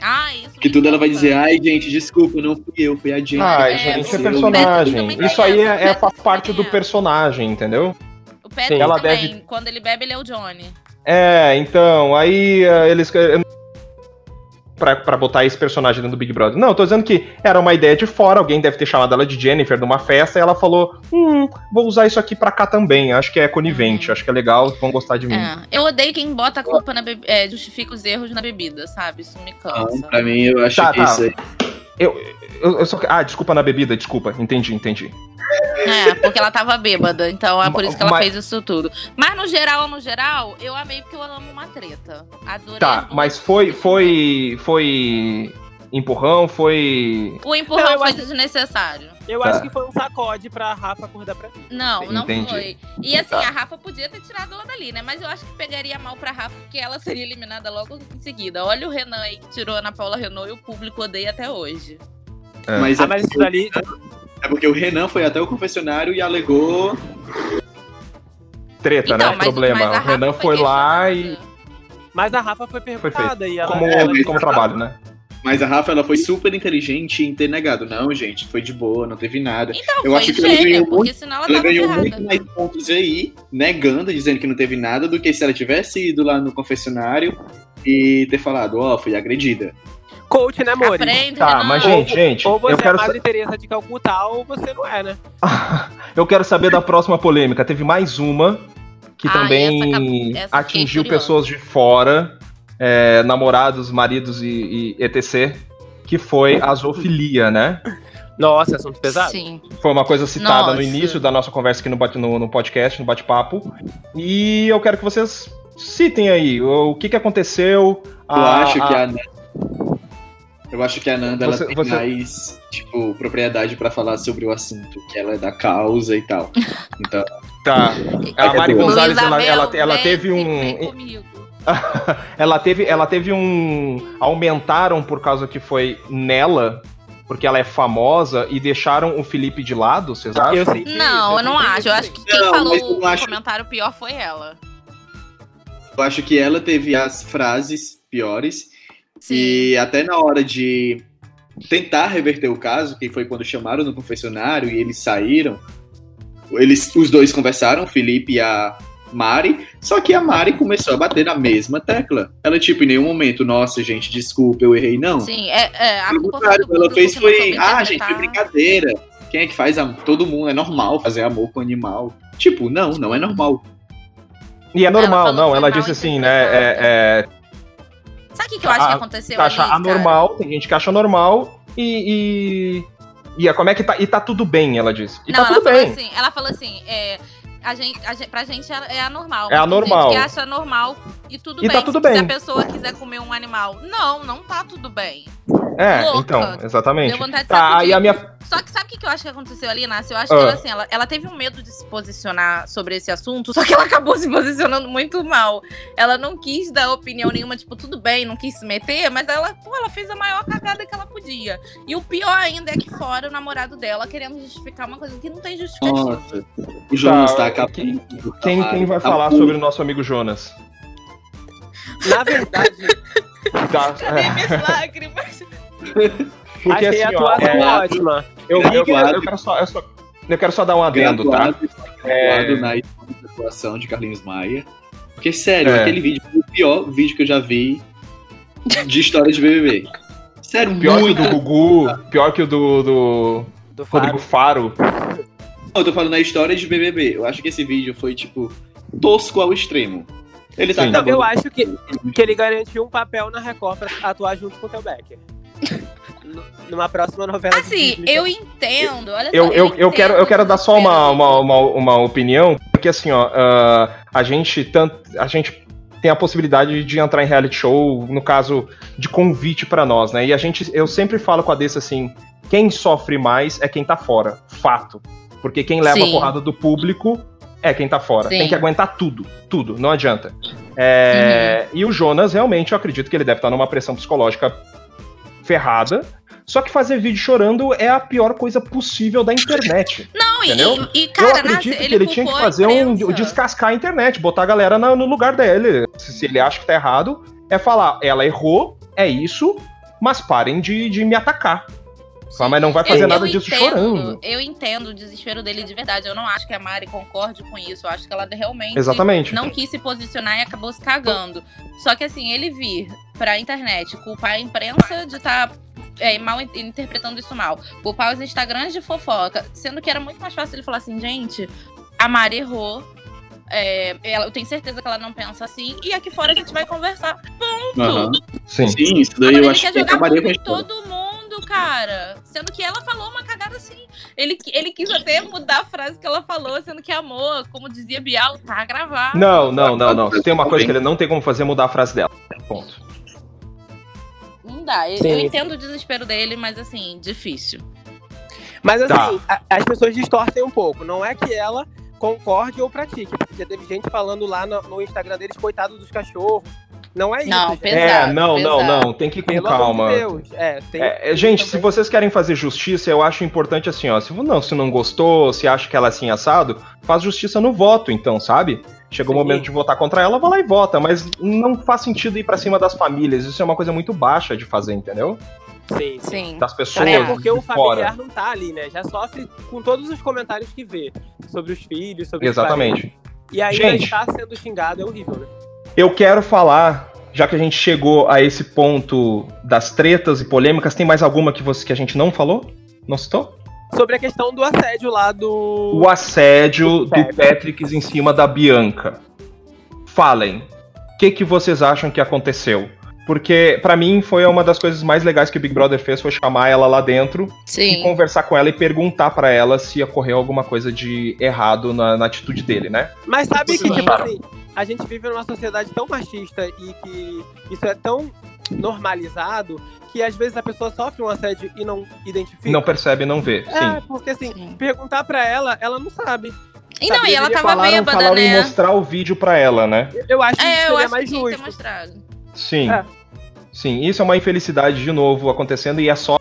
Ah, isso. Que me tudo ela vai dizer, ai, gente, desculpa, não fui eu, foi a Jennifer. Ai, É, gente, é o personagem. Pedro também Isso aí é, é faz parte do é. personagem, entendeu? O Pedro Sim, ela também, deve- quando ele bebe, ele é o Johnny. É, então, aí eh, eles. Pra, pra botar esse personagem dentro do Big Brother. Não, eu tô dizendo que era uma ideia de fora, alguém deve ter chamado ela de Jennifer numa festa e ela falou: Hum, vou usar isso aqui pra cá também. Acho que é conivente, Uhum. acho que é legal, vão gostar de mim. É, eu odeio quem bota a culpa na bebida, é, justifica os erros na bebida, sabe? Isso me Não, cansa. pra mim, eu acho Tá, que tá. isso aí. Eu, eu, eu só. Ah, desculpa na bebida, desculpa. Entendi, entendi. É, porque ela tava bêbada, então é por isso que ela Mas- fez isso tudo. Mas no geral, no geral, eu amei porque eu amo uma treta. Adorei. Tá, muito. mas foi, foi, foi empurrão, foi... O empurrão Não, foi acho- desnecessário. Eu Tá. acho que foi um sacode pra Rafa acordar pra mim. Não, não Entendi. foi. E assim, Tá. a Rafa podia ter tirado ela dali, né? Mas eu acho que pegaria mal pra Rafa, porque ela seria eliminada logo em seguida. Olha o Renan aí que tirou a Ana Paula Renault e o público odeia até hoje. É. Mas, Ah, mas isso dali. é porque o Renan foi até o confessionário e alegou. Treta, né? Problema. Então, a o Renan Rafa foi lá e... Mas a Rafa foi perguntada e ela. Como, ela como trabalho, né? Mas a Rafa ela foi super inteligente em ter negado. Não, gente, foi de boa, não teve nada. Então, Eu foi acho que ela ganhou muito- senão ela Ela ganhou muito mais pontos aí, negando, dizendo que não teve nada, do que se ela tivesse ido lá no confessionário e ter falado, ó, fui agredida. Coach, né, amor? Aprende, Tá, Renan. mas gente, gente, Ou você eu quero, é sa- Madre Teresa de Calcutá ou você não é, né? eu quero saber da próxima polêmica. Teve mais uma que Ah, também essa essa atingiu pessoas de fora, é, namorados, maridos e, e etc. Que foi a zoofilia, né? Nossa, assunto pesado. Sim. Foi uma coisa citada no Nossa. início da nossa conversa aqui no, bate- no, no podcast, no bate-papo. E eu quero que vocês citem aí o, o que, que aconteceu. Eu a- acho que a- a Nanda. Eu acho que a Nanda ela Você- tem você- mais, tipo, propriedade pra falar sobre o assunto, que ela é da causa e tal. Então, Tá. A Mari Gonzalez, ela, ela, ela teve um. ela teve, ela teve um. Aumentaram por causa que foi nela, porque ela é famosa, e deixaram o Felipe de lado, vocês acham? Eu senti Não, isso, eu não acho. Eu acho que quem Não, falou o acho- comentário pior foi ela. eu acho que ela teve as frases piores Sim. e até na hora de tentar reverter o caso, que foi quando chamaram no confessionário e eles saíram, eles, os dois conversaram, o Felipe e a Mari, só que a Mari começou a bater na mesma tecla. Ela, tipo, em nenhum momento, nossa, gente, desculpa, eu errei, não. Sim, é, é, a culpa contrário, do ela fez que foi, ah, gente, foi brincadeira. Quem é que faz amor? Todo mundo, é normal fazer amor com animal. Tipo, não, não é normal. E é Ela normal, falou não. que Ela disse assim, né? É, é, Sabe o que, que eu acho que Ah, aconteceu acha ali, cara? anormal, tem gente que acha normal e. E, e é, como é que tá? E tá tudo bem, ela disse. E não, tá tudo bem. assim, ela falou assim, é, a gente, a gente, pra gente é é anormal. É mas tem anormal. gente que acha normal e tudo E bem. tá tudo se, se a bem. pessoa quiser comer um animal. Não, não tá tudo bem. É, louca. então, exatamente. Deu vontade de Tá, aí a minha. Só que sabe o que que eu acho que aconteceu ali, Nácia? Eu acho Ah. que ela, assim, ela, ela teve um medo de se posicionar sobre esse assunto, só que ela acabou se posicionando muito mal. Ela não quis dar opinião nenhuma, tipo, tudo bem, não quis se meter, mas ela, pô, ela fez a maior cagada que ela podia. E o pior ainda é que fora o namorado dela querendo justificar uma coisa que não tem justificativa. Nossa. O Jonas Tá, tá acabando. quem- Quem, vai Tá falar sobre o nosso amigo Jonas? Na verdade, Tá, Cadê é, minhas lágrimas? porque achei a assim, ó, atuação é, ótima. Eu, vi que- eu, Graduado. quero só, eu, só, eu quero só dar um adendo, tá? graduado, graduado É. na escola de atuação de Carlinhos Maia. Porque, sério, É. aquele vídeo foi o pior vídeo que eu já vi de história de BBB. Sério, Pior muito. que o do Gugu, pior que o do, do Do Rodrigo. Faro. Não, eu tô falando na história de BBB. Eu acho que esse vídeo foi, tipo, tosco ao extremo. Ele tá Sim. Não, eu acho que, que ele garantiu um papel na Record pra atuar junto com o Theo Becker. Numa próxima novela. Assim, Disney. eu entendo, olha só. Eu, eu, eu, quero, eu quero dar só uma, uma, uma, uma opinião, porque assim, ó, ah, a gente tanto, a gente tem a possibilidade de entrar em reality show, no caso de convite pra nós, né? E a gente, eu sempre falo com a Dessa assim, quem sofre mais é quem tá fora, fato. Porque quem leva Sim. a porrada do público é quem tá fora. Sim. Tem que aguentar tudo, tudo, não adianta. É, Uhum. E o Jonas, realmente, eu acredito que ele deve estar numa pressão psicológica ferrada. Só que fazer vídeo chorando é a pior coisa possível da internet. Não, Entendeu? e, e, eu cara, acredito Nácia, que ele tinha que fazer um descascar a internet, botar a galera na- no lugar dele. Se, se ele acha que tá errado, é falar, ela errou, é isso, mas parem de, de me atacar. Mas não vai fazer Eu- nada eu disso entendo, chorando. Eu entendo o desespero dele de verdade. Eu não acho que a Mari concorde com isso. Eu acho que ela realmente Exatamente. não quis se posicionar e acabou se cagando. Só que assim, ele vir pra internet culpar a imprensa de estar mal in- interpretando isso mal, culpar os Instagrams de fofoca, sendo que era muito mais fácil ele falar assim, gente, a Mari errou. é, ela- eu tenho certeza que ela não pensa assim, e aqui fora a gente vai conversar. Ponto. Aham. Sim. Sim, isso daí eu acho quer que jogar acabaria com todo mundo. cara. Sendo que ela falou uma cagada assim. Ele, ele quis até mudar a frase que ela falou, sendo que amor, como dizia Bial, tá gravado. Não, não, não, não. Se tem uma coisa que ele não tem como fazer é mudar a frase dela. Ponto. Não dá. Eu, Sim. eu entendo o desespero dele, mas assim, difícil. Mas assim, Tá. a- as pessoas distorcem um pouco. Não é que ela concorde ou pratique. Porque já teve gente falando lá no, no Instagram deles, coitado dos cachorros. Não é isso. Não, pesado. é, não, não, pesado. não. Tem que ir com Pelo calma. de Deus. É, tem, É, é, gente, se vocês querem fazer justiça, eu acho importante assim, ó. Se não, se não gostou, se acha que ela é assim assado, faz justiça no voto, então, sabe? Chegou o Sim. momento de votar contra ela, vai lá e vota. Mas não faz sentido ir pra cima das famílias. Isso é uma coisa muito baixa de fazer, entendeu? Sim, sim. Sim. Das pessoas. Até porque o de fora. familiar não tá ali, né? Já sofre com todos os comentários que vê sobre os filhos, sobre os Exatamente. parentes. E ainda Gente. está sendo xingado, é horrível, né? Eu quero falar, já que a gente chegou a esse ponto das tretas e polêmicas, tem mais alguma que, você, que a gente não falou? Não citou? Sobre a questão do assédio lá do. O assédio Do do Patrick. Em cima da Bianca. Falem. O que, que vocês acham que aconteceu? Porque, pra mim, foi uma das coisas mais legais que o Big Brother fez, foi chamar ela lá dentro e Sim. conversar com ela e perguntar pra ela se ocorreu alguma coisa de errado na, na atitude dele, né? Mas sabe que, tipo assim, a gente vive numa sociedade tão machista e que isso é tão normalizado que às vezes a pessoa sofre um assédio e não identifica. Não percebe, não vê. É, Sim. porque assim, Sim. perguntar pra ela, ela não sabe. E não, e ela tava falaram, bêbada, falaram em né? mostrar o vídeo pra ela, né? Eu acho que É, isso eu seria acho que mais tinha que ter justo. mostrado. Sim. É. Sim, isso é uma infelicidade de novo acontecendo e é só.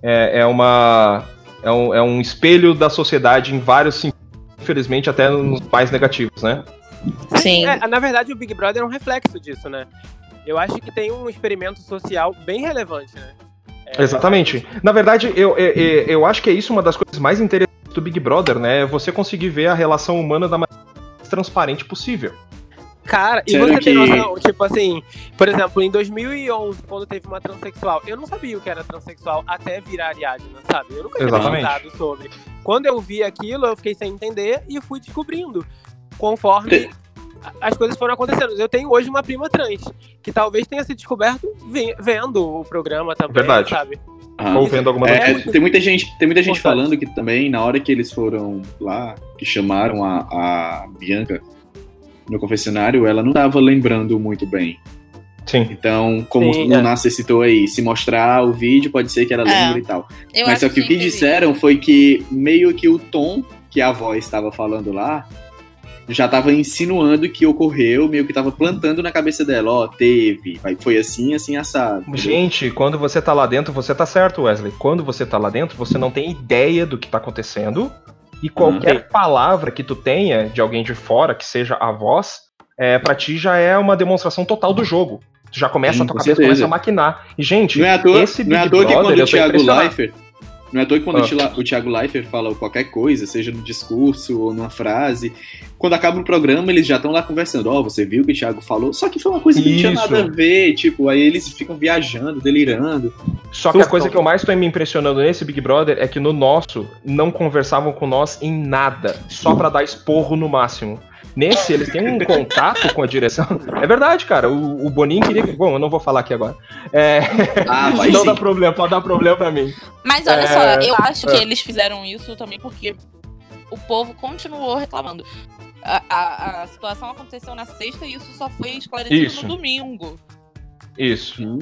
É, é uma. É um, é um espelho da sociedade em vários sentidos, infelizmente até nos mais negativos, né? Sim. É, na verdade, o Big Brother é um reflexo disso, né? Eu acho que tem um experimento social bem relevante, né? É, Exatamente. Na verdade, eu, eu, eu eu acho que é isso uma das coisas mais interessantes do Big Brother, né? É você conseguir ver a relação humana da maneira mais transparente possível. Cara, e Sendo você tem que- noção, tipo assim, por exemplo, em 2011, quando teve uma transexual, eu não sabia o que era transexual até virar Ariadna, sabe? Eu nunca tinha pesquisado sobre. Quando eu vi aquilo, eu fiquei sem entender e fui descobrindo, conforme as coisas foram acontecendo. Eu tenho hoje uma prima trans, que talvez tenha se descoberto vendo o programa também, Verdade. sabe? Ah, Ou vendo alguma É, notícia. tem muita gente, tem muita gente falando que também, na hora que eles foram lá, que chamaram a, a Bianca no confessionário, ela não tava lembrando muito bem. Sim. Então, como Sim, o é. Nasser citou aí, se mostrar o vídeo, pode ser que ela É. lembre e tal. Eu Mas só que o que teve- disseram foi que meio que o tom que a voz estava falando lá já estava insinuando que ocorreu, meio que estava plantando na cabeça dela, ó, teve, vai- foi assim, assim, assado. Gente, quando você tá lá dentro, você tá certo, Wesley. Quando você tá lá dentro, você não tem ideia do que tá acontecendo. E qualquer palavra que tu tenha de alguém de fora, que seja a voz, é, pra ti já é uma demonstração total do jogo. Tu já começa, Sim, a tua cabeça certeza. começa a maquinar. E, gente, Não é à toa, esse não é à Big toa que Brother, quando eu o Thiago. Leifert. Não é que quando Ah. o Thiago Leifert fala qualquer coisa, seja no discurso ou numa frase, quando acaba o programa, eles já estão lá conversando. Ó, você viu o que o Thiago falou? Só que foi uma coisa que não tinha Isso. nada a ver, tipo, aí eles ficam viajando, delirando. Só que a coisa que eu mais tô me impressionando nesse Big Brother é que no nosso não conversavam com nós em nada, só pra dar esporro no máximo. Nesse, eles têm um contato com a direção. É verdade, cara. O, o Boninho queria que. Bom, eu não vou falar aqui agora. É, Ah, vai não sim. dá problema, pode dar problema pra mim. Mas olha É, só, eu acho que é. eles fizeram isso também porque o povo continuou reclamando. A, a- a situação aconteceu na sexta e isso só foi esclarecido Isso. no domingo. Isso. Hum.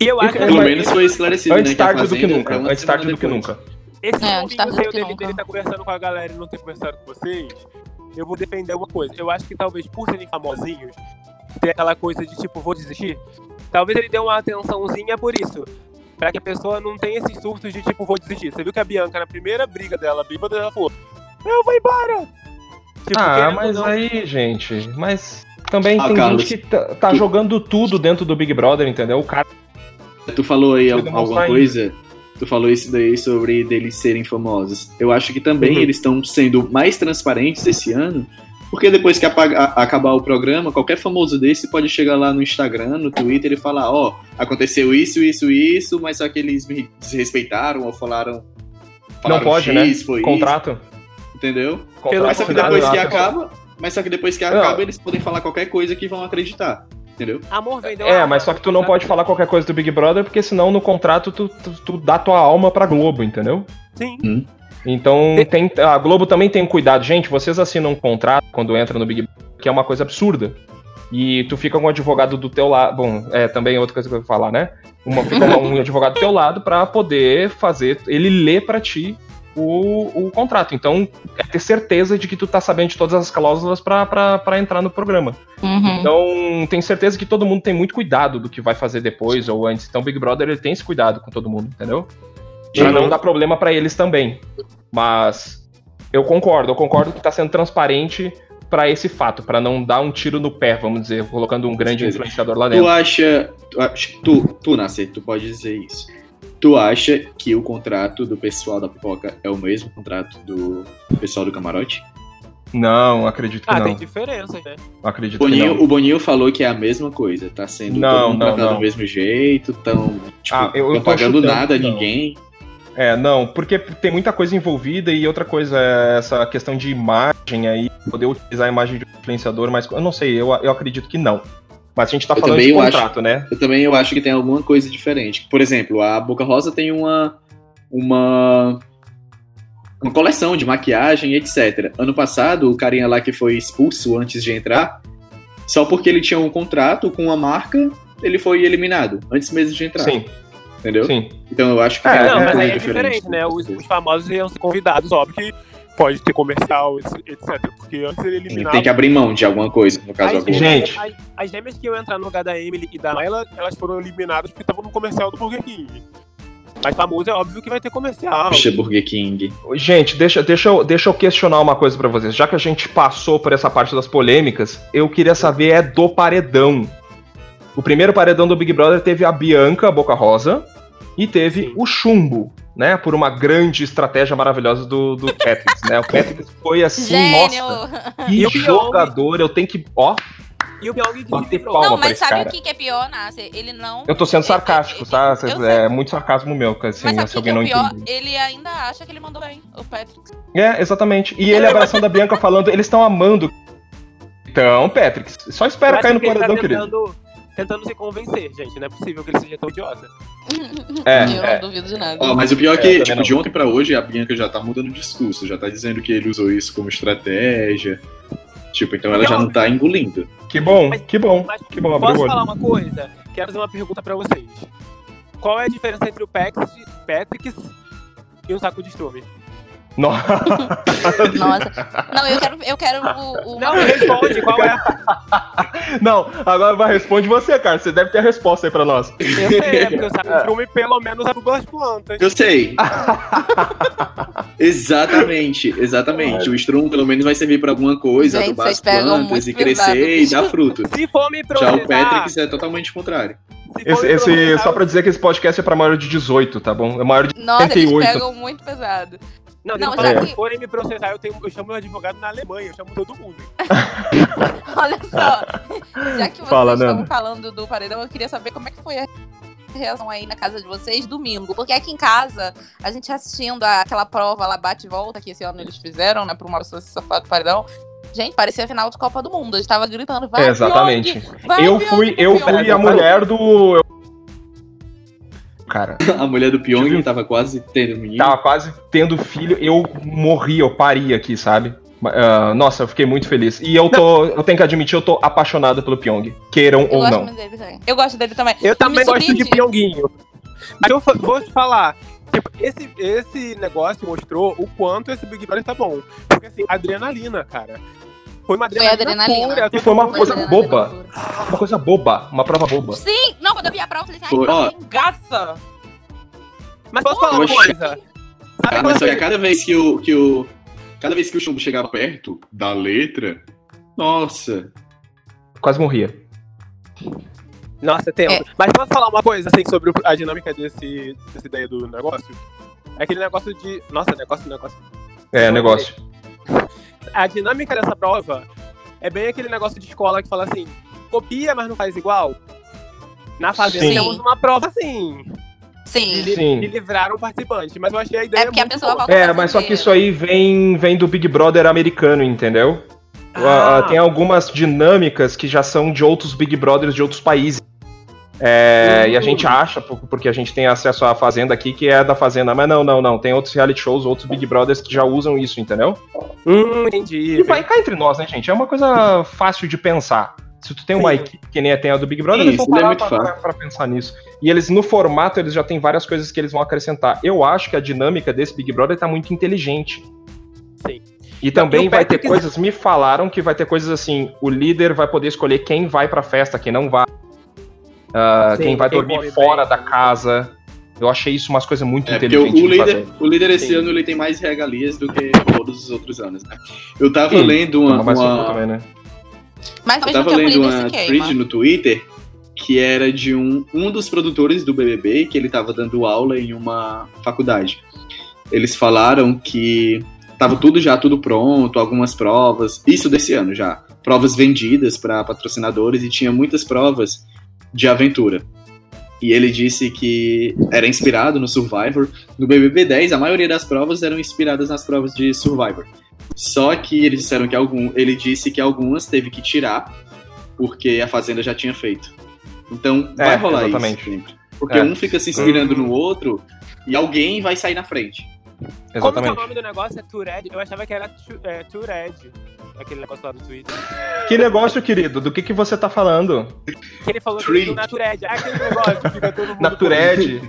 E eu acho que Pelo menos foi esclarecido, Antes né? tarde do que nunca. é uma Antes tarde do que nunca. Esse É, domingo tá o que dele, dele tá conversando com a galera e não ter conversado com vocês, eu vou defender uma coisa. Eu acho que talvez por serem famosinhos, ter aquela coisa de tipo, vou desistir. Talvez ele dê uma atençãozinha por isso. Pra que a pessoa não tenha esses surtos de tipo, vou desistir. Você viu que a Bianca, na primeira briga dela, bêbada, ela falou: Eu vou embora! Tipo, Ah, mas não- aí, gente. Mas também Ah, tem Carlos, gente que tá, tá tu- jogando tudo dentro do Big Brother, entendeu? O cara. Tu falou aí alguma ainda. coisa? Tu falou isso daí sobre deles serem famosos. Eu acho que também Uhum. eles estão sendo mais transparentes esse ano, porque depois que apaga- a- acabar o programa, qualquer famoso desse pode chegar lá no Instagram, no Twitter e falar: Ó, aconteceu isso, isso, isso, mas só que eles me desrespeitaram ou falaram. Não falaram pode, X, né? Foi Contrato. isso, entendeu? Contrato Mas só que depois que acaba. Mas só que depois que Não. acaba, eles podem falar qualquer coisa que vão acreditar. Entendeu? Amor vendeu É, a mas só que tu não pode falar qualquer coisa do Big Brother, porque senão no contrato tu, tu, tu dá tua alma pra Globo, entendeu? Sim. Então tem, a Globo também tem um cuidado. Gente, vocês assinam um contrato quando entra no Big Brother, que é uma coisa absurda. E tu fica com um advogado do teu lado. Bom, é também outra coisa que eu vou falar, né? Uma, fica um advogado do teu lado pra poder fazer. Ele lê pra ti o, o contrato. Então, é ter certeza de que tu tá sabendo de todas as cláusulas pra entrar no programa. Uhum. Então, tenho certeza que todo mundo tem muito cuidado do que vai fazer depois ou antes. Então, Big Brother ele tem esse cuidado com todo mundo, entendeu? Pra Uhum. não dar problema pra eles também. Mas eu concordo, eu concordo que tá sendo transparente pra esse fato, pra não dar um tiro no pé, vamos dizer, colocando um grande influenciador lá Tu dentro. acha. Tu, acha- tu, tu, Nasser, tu pode dizer isso. Tu acha que o contrato do pessoal da pipoca é o mesmo contrato do pessoal do camarote? Não, acredito que Ah, não. tem diferenças, né? Acredito Boninho, que não. O Boninho falou que é a mesma coisa, tá sendo Não, todo mundo não, tratado não. do mesmo jeito, tão, tipo, Ah, eu- eu pagando chutando nada a ninguém. É, não, porque tem muita coisa envolvida e outra coisa é essa questão de imagem aí, poder utilizar a imagem de um influenciador, mas eu não sei, eu, eu acredito que não. Mas a gente tá Eu falando também de eu acho- contrato, né? Eu também eu acho que tem alguma coisa diferente. Por exemplo, a Boca Rosa tem uma uma uma coleção de maquiagem, etc. Ano passado, o carinha lá que foi expulso antes de entrar, só porque ele tinha um contrato com uma marca, ele foi eliminado antes mesmo de entrar, Sim, entendeu? sim. Então eu acho que É, tem não, mas aí é diferente, né? com Os, os famosos iam ser convidados, óbvio que pode ter comercial, etc. Porque antes ele eliminava. Tem que abrir mão de alguma coisa, no caso As agora. Gente. as, as gêmeas que iam entrar no lugar da Emily e da Layla, elas foram eliminadas porque estavam no comercial do Burger King. Mas famoso é óbvio que vai ter comercial. Puxa, Burger King. Gente, deixa, deixa, eu, deixa eu questionar uma coisa pra vocês. Já que a gente passou por essa parte das polêmicas, eu queria saber é do paredão. O primeiro paredão do Big Brother teve a Bianca, a Boca Rosa, e teve Sim. o Chumbo, né? Por uma grande estratégia maravilhosa do, do Patrick, né? O Patrick foi assim, Gênio! nossa, E que o Pyong? jogador, eu tenho que, ó, E o Pyong que Bater palma Não, mas sabe cara. o que, que é pior, Nasser? Ele não. eu tô sendo É, sarcástico, é, tá? eu Cês-. É muito sarcasmo meu, assim, Mas sabe se alguém que é não o pior? entendeu. Ele ainda acha que ele mandou bem, o Patrick. É, exatamente. E ele abraçando a Bianca falando, eles estão amando. Então, Patrick, só Eu espera cair no ele paredão, tá querido. Tentando, se convencer, gente. Não é possível que ele seja tão idiota. É, eu é. não duvido de nada. Ó, mas o pior é É, que, também tipo, não. de ontem pra hoje, a Bianca já tá mudando o discurso, já tá dizendo que ele usou isso como estratégia. Tipo, então ela já não tá engolindo. Que bom, Mas- que bom, Mas que bom, posso falar uma coisa? Quero fazer uma pergunta pra vocês. Qual é a diferença entre o Patrick, Patrick e um saco de estrume? Nossa, Nossa. Não, eu quero, eu quero o. o- Não, responde, qual é? não, agora vai responde você, cara. Você deve ter a resposta aí pra nós. Eu sei, é porque o saco de estrume pelo menos aduba as plantas. Eu sei. exatamente, exatamente. O Strum pelo menos vai servir pra alguma coisa, Gente, adubar as plantas e crescer pesado, e dar fruto. Se for me Já o Patrick é totalmente o contrário. Esse, esse- só pra dizer que esse podcast é pra maior de 18, tá bom? É maior de Nossa, eles 78. pegam muito pesado. Não, Não, não, já se que- forem me processar, eu, tenho, eu chamo meu advogado na Alemanha, eu chamo todo mundo. Olha só. Já que vocês Fala, estão Nanda. falando do paredão, eu queria saber como é que foi a reação aí na casa de vocês domingo. Porque aqui em casa, a gente assistindo a- aquela prova lá, bate e volta, que esse ano eles fizeram, né, pra uma pessoa se safar do paredão. Gente, parecia a final de Copa do Mundo. A gente tava gritando, vai, É, exatamente. Pyong, vai, Eu Pyong, fui, eu Pyong. fui a mulher do. eu- Cara, A mulher do Pyong Viu? tava quase tendo menino. tava quase tendo filho, eu morri, eu pari aqui, sabe? Ah, nossa, eu fiquei muito feliz. E eu tô. Eu tenho que admitir, eu tô apaixonado pelo Pyong. Queiram Eu ou não. também. Eu gosto dele também. Eu também me gosto de pionguinho. Mas eu vou te falar, tipo, esse, esse negócio mostrou o quanto esse Big Brother tá bom. Porque assim, adrenalina, cara. Foi uma Foi adrenalina, adrenalina. pura, E foi uma mundo- coisa adrenalina boba. pura. Uma coisa boba, uma prova boba. Sim, não, quando eu vi a prova, eu falei assim, Foi, engaça. Mas posso falar uma coisa? Sabe Ah, mas só que a você- cada vez que o, que o. Cada vez que o chumbo chegava perto da letra, nossa. Quase morria. Nossa, tempo. É. Mas posso falar uma coisa, assim, sobre a dinâmica desse, dessa ideia do negócio? É aquele negócio de... Nossa, negócio, negócio. É, negócio. A dinâmica dessa prova é bem aquele negócio de escola que fala assim, copia, mas não faz igual. Na fazenda Sim. temos uma prova assim, Sim. de, Sim. de livrar o participante. Mas eu achei a ideia É porque a pessoa boa. É, mas só que isso aí vem, vem do Big Brother americano, entendeu? Ah, Ah. tem algumas dinâmicas que já são de outros Big Brothers de outros países. É, Uhum. E a gente acha, por- porque a gente tem acesso à Fazenda aqui, que é da Fazenda. Mas não, não, não. Tem outros reality shows, outros Big Brothers que já usam isso, entendeu? Hum, entendi. E vai cá entre nós, né, gente? É uma coisa fácil de pensar. Se tu tem uma Sim. equipe que nem a tem a do Big Brother, Sim, eles vão isso é parar muito pra, fácil. pra- pensar nisso. E eles, no formato, eles já têm várias coisas que eles vão acrescentar. Eu acho que a dinâmica desse Big Brother tá muito inteligente. Sim. E também vai ter coisas, me falaram que vai ter coisas assim, o líder vai poder escolher quem vai pra festa, quem não vai. Ah, Sim, quem vai quem dormir come fora bem. da casa. Eu achei isso umas coisas muito É, inteligentes o de líder, fazer. o líder esse Sim. ano ele tem mais regalias do que todos os outros anos, né? Eu tava Sim, lendo uma, uma- também, né? Mas eu tava lendo uma thread no Twitter que era de um, um dos produtores do BBB que ele tava dando aula em uma faculdade. Eles falaram que tava tudo já tudo pronto, algumas provas, isso desse ano já, provas vendidas para patrocinadores e tinha muitas provas de aventura. E ele disse que era inspirado no Survivor. No BBB 10, a maioria das provas eram inspiradas nas provas de Survivor. Só que eles disseram que algum, ele disse que algumas teve que tirar porque a Fazenda já tinha feito. Então vai É, rolar exatamente. isso sempre. Porque É. um fica se inspirando no outro e alguém vai sair na frente. Como que é o Exatamente. nome do negócio? É Tured? Eu achava que era Tu- é, Tured. Aquele negócio lá do Twitter. Que negócio, querido? Do que, que você tá falando? Que ele falou que Tured. na Tured. Ah, aquele negócio que fica todo mundo... Natured.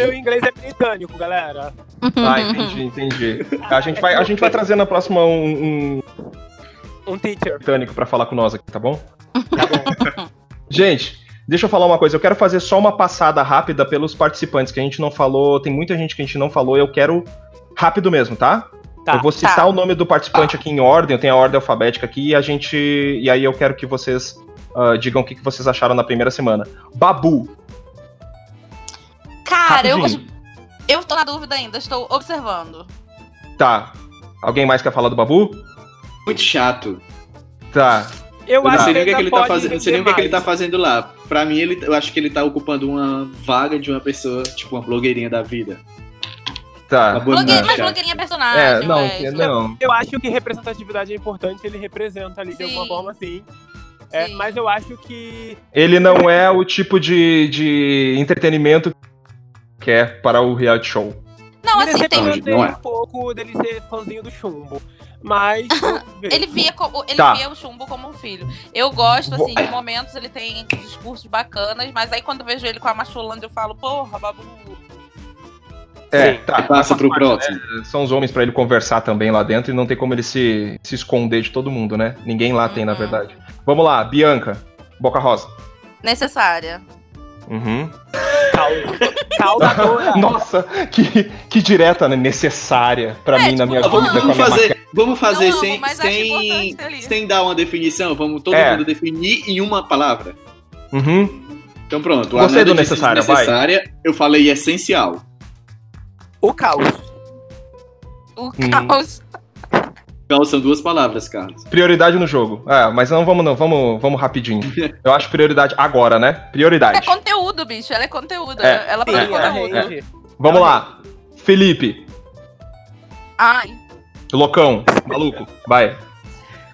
Meu inglês é britânico, galera. Ah, entendi, entendi. A gente vai, a gente vai trazer na próxima um, um Um teacher. britânico pra falar com nós aqui, tá bom? Tá bom. Gente, deixa eu falar uma coisa. Eu quero fazer só uma passada rápida pelos participantes que a gente não falou. Tem muita gente que a gente não falou. Eu quero rápido mesmo, tá? Tá. Eu vou citar Tá. o nome do participante aqui em ordem. Eu tenho a ordem alfabética aqui e a gente e aí eu quero que vocês ah, digam o que, que vocês acharam na primeira semana. Babu. Cara, eu, eu tô na dúvida ainda, estou observando. Tá. Alguém mais quer falar do Babu? Muito chato. Tá. Eu Eu não acho sei nem o que, é que ele tá fazendo, não sei nem o que, é que ele tá fazendo lá. Pra mim, ele, eu acho que ele tá ocupando uma vaga de uma pessoa, tipo uma blogueirinha da vida. Tá. Uma Blogueirinha, mas blogueirinha é personagem, É, não, não. Eu acho que representatividade é importante, ele representa ali de Sim. alguma forma, sim. É, Sim. mas eu acho que. Ele não é o tipo de, de entretenimento que é para o reality show. Não, assim, tem, é. um pouco dele ser fãzinho do chumbo. Mas. Ele via, co- ele Tá. via o chumbo como um filho. Eu gosto, Vou- assim, de momentos ele tem discursos bacanas, mas aí quando eu vejo ele com a Machulândia, eu falo, porra, babu. É, Sim. tá. Passa pro parte, próximo. né? São os homens pra ele conversar também lá dentro e não tem como ele se, se esconder de todo mundo, né? Ninguém lá tem, na Uhum. verdade. Vamos lá, Bianca. Boca Rosa. Necessária. Uhum. Causa. Causadora. Nossa, que, que direta né? necessária pra É, mim na tipo, minha Ah, vamos, vida. vamos com a minha fazer, vamos fazer Não, sem, sem, sem dar uma definição. Vamos todo É. mundo definir em uma palavra. Uhum. Então pronto. Nanda do disse necessária, vai. necessária, Eu falei essencial. O caos. O Hum. caos. Então são duas palavras, Carlos. Prioridade no jogo. É, mas não vamos não, vamos, vamos rapidinho. Eu acho prioridade agora, né? É Prioridade. conteúdo, bicho. Ela é conteúdo. É. Ela ela conteúdo. rende. Vamos lá. Felipe, Ai, loucão, maluco, vai.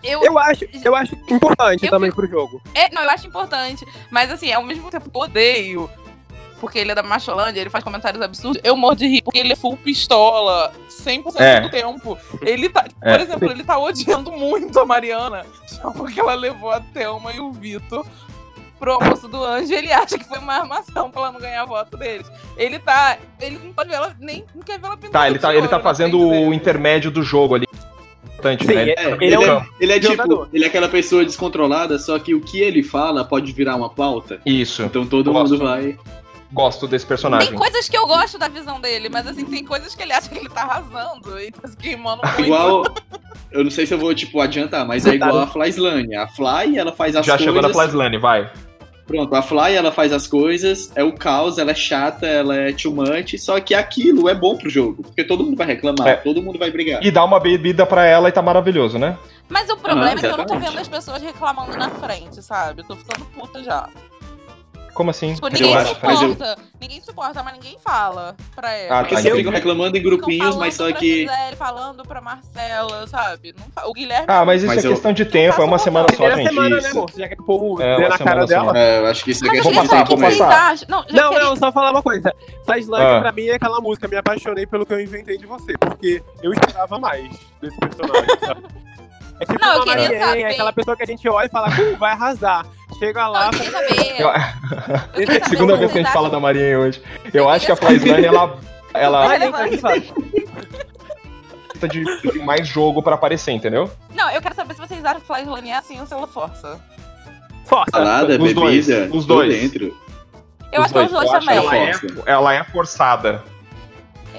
eu, Eu acho, eu acho importante Eu também pro jogo. É, não, eu acho importante. Mas assim, ao mesmo tempo eu odeio. Porque ele é da Macholândia, ele faz comentários absurdos. Eu morro de rir, porque ele é full pistola 100% É. do tempo. Ele tá, É. por exemplo, ele tá odiando muito a Mariana. Só porque ela levou a Thelma e o Vitor pro almoço do anjo. e Ele acha que foi uma armação pra ela não ganhar voto deles. Ele tá. Ele não pode ver ela, nem não quer ver ela Tá, ele tá, ele tá fazendo o intermédio do jogo ali. Sim, né? é- É, Ele ele, é é, um ele é tipo, jogador. ele é aquela pessoa descontrolada, só que o que ele fala pode virar uma pauta. Isso. Então todo mundo vai. Gosto desse Tem personagem. coisas que eu gosto da visão dele, mas assim, tem coisas que ele acha que ele tá arrasando e tá se queimando muito. Igual. Eu não sei se eu vou, tipo, adiantar, mas é igual a Flyslane. A Fly, ela faz as Já coisas. chegou na Flyslane, vai. Pronto, a Fly, ela faz as coisas, é o caos, ela é chata, ela é much, só que aquilo é bom pro jogo, porque todo mundo vai reclamar, É. todo mundo vai brigar. E dá uma bebida pra ela e tá maravilhoso, né? Mas o problema Ah, é que eu não tô vendo as pessoas reclamando na frente, sabe? Eu tô ficando puta já. Como assim? Tipo, ninguém eu acho- mas eu- suporta. Ninguém suporta, mas ninguém fala pra ela. Ah, Porque tá, eu- ficam reclamando em grupinhos, mas só pra que. Gisele, falando pra Marcela, sabe? Não fa- O Guilherme. Ah, mas isso Mas é eu- questão de tempo, é uma semana só, gente. semana, né, isso. amor? Já que o povo É, deu na cara só. dela. É, eu acho que isso é Mas questão Vou de vou tempo vocês passar. acham. Não, já Não, queria- não, só falar uma coisa. Faz Slug Ah. pra mim é aquela música, me apaixonei pelo que eu inventei de você, porque eu esperava mais desse personagem, sabe? É tipo Não, eu uma queria Marianne, saber. é aquela pessoa que a gente olha e fala, "Uh, vai arrasar. Chega Não, lá, saber. Eu- Eu Segunda vez que a gente vocês fala da Marinha hoje. Eu acho que a Flyslane, ela. Ela vai de, de mais jogo pra aparecer, entendeu? Não, eu quero saber se vocês acham que Flyslane é assim ou se ela força. Força. Salada, Os dois, bebida, os tudo dois. dentro. Eu acho que é os dois que também. ela é, ela é forçada.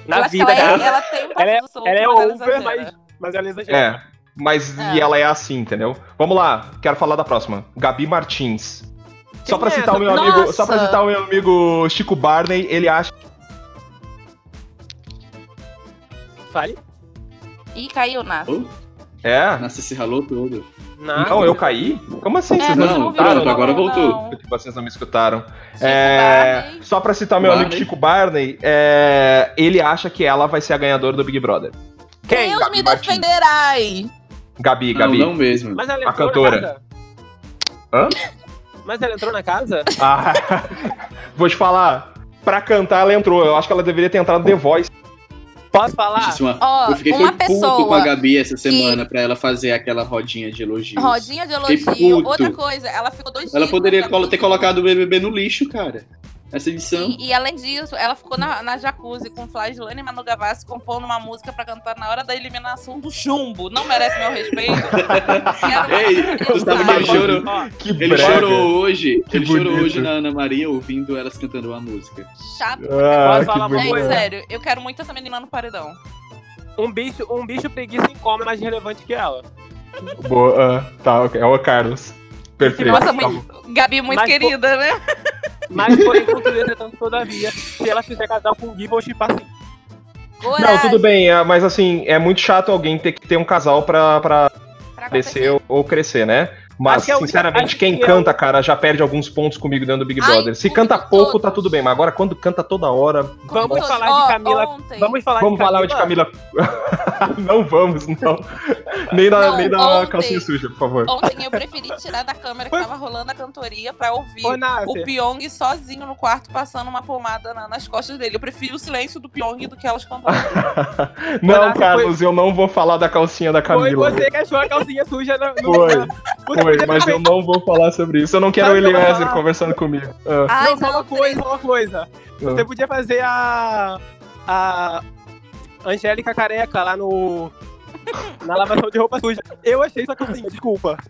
Na eu acho vida que ela, é, ela tem um Ela é, ela é mas ela over, mas, mas ela exagera. É. Mas É. e ela é assim, entendeu? Vamos lá, quero falar da próxima. Gabi Martins. Só Quem pra é citar o essa? meu amigo, Nossa! só para citar o meu amigo Chico Barney, ele acha Fale. Ih, caiu, Nath. É? Nossa, se ralou todo. Nada. Não, eu caí? Como assim? É, Vocês não, não, não, escutaram? pronto, agora voltou. não. Porque vocês não me escutaram. É, só pra citar meu amigo. Chico Barney, é, ele acha que ela vai ser a ganhadora do Big Brother. Quem? Deus Gabi me Martins. defenderai! Gabi, Não, Gabi. não mesmo. Mas ela A entrou cantora. na casa? Hã? Mas ela entrou na casa? Ah, vou te falar, pra cantar ela entrou. Eu acho que ela deveria ter entrado The Voice. Posso falar? Ó, eu fiquei uma foi puto com a. Gabi essa semana pra ela fazer aquela rodinha de elogios. Rodinha de elogio. Outra coisa, ela ficou dois Ela dias poderia ter colocado o BBB no lixo, cara. Essa edição. E, e além disso, ela ficou na, na jacuzzi com Flagelane e Manu Gavassi compondo uma música pra cantar na hora da eliminação do chumbo. Não merece meu respeito. Ei, tu sabe que ele chorou. Que Ele brega. chorou hoje. Que ele chorou bonito. hoje na Ana Maria ouvindo elas cantando uma música. Chato. Ah, bonito. sério, eu quero muito essa menina no paredão. um bicho, um bicho preguiça em coma é mais relevante que ela. Boa, ah, tá, ok. É o Carlos. Perfeito. Nossa, Tá muito, Gabi muito Mas, querida, né? Mas, porém, contudo, entretanto, todavia, se ela fizer casal com o Gui, vou chipar assim. Não, tudo bem, é, mas assim, é muito chato alguém ter que ter um casal pra, pra pra crescer ou, ou crescer, né? Mas, que é sinceramente, quem que é canta, cara, já perde alguns pontos comigo dentro do Big Ai, Brother. Se tudo, canta pouco, tá todos. tudo bem, mas agora quando canta toda hora. Vamos Todos. falar de Camila. Ontem, Vamos falar Vamos de falar de Camila. não vamos, não. Nem da, Não, nem da ontem- calcinha suja, por favor. Ontem eu preferi tirar da câmera que tava rolando a cantoria pra ouvir Ô, o Pyong sozinho no quarto passando uma pomada na- nas costas dele. Eu prefiro o silêncio do Pyong do que elas cantando. Não, Carlos, eu não vou falar da calcinha da foi Camila. você que achou a calcinha suja no... no Foi, Foi, mas eu não vou falar sobre isso. Eu não quero o Eliezer conversando comigo. Ah, não, só uma coisa, só uma coisa. Você ah. podia fazer a. A. Angélica Careca lá no. Na lavação de roupa suja. Eu achei sua calcinha, desculpa.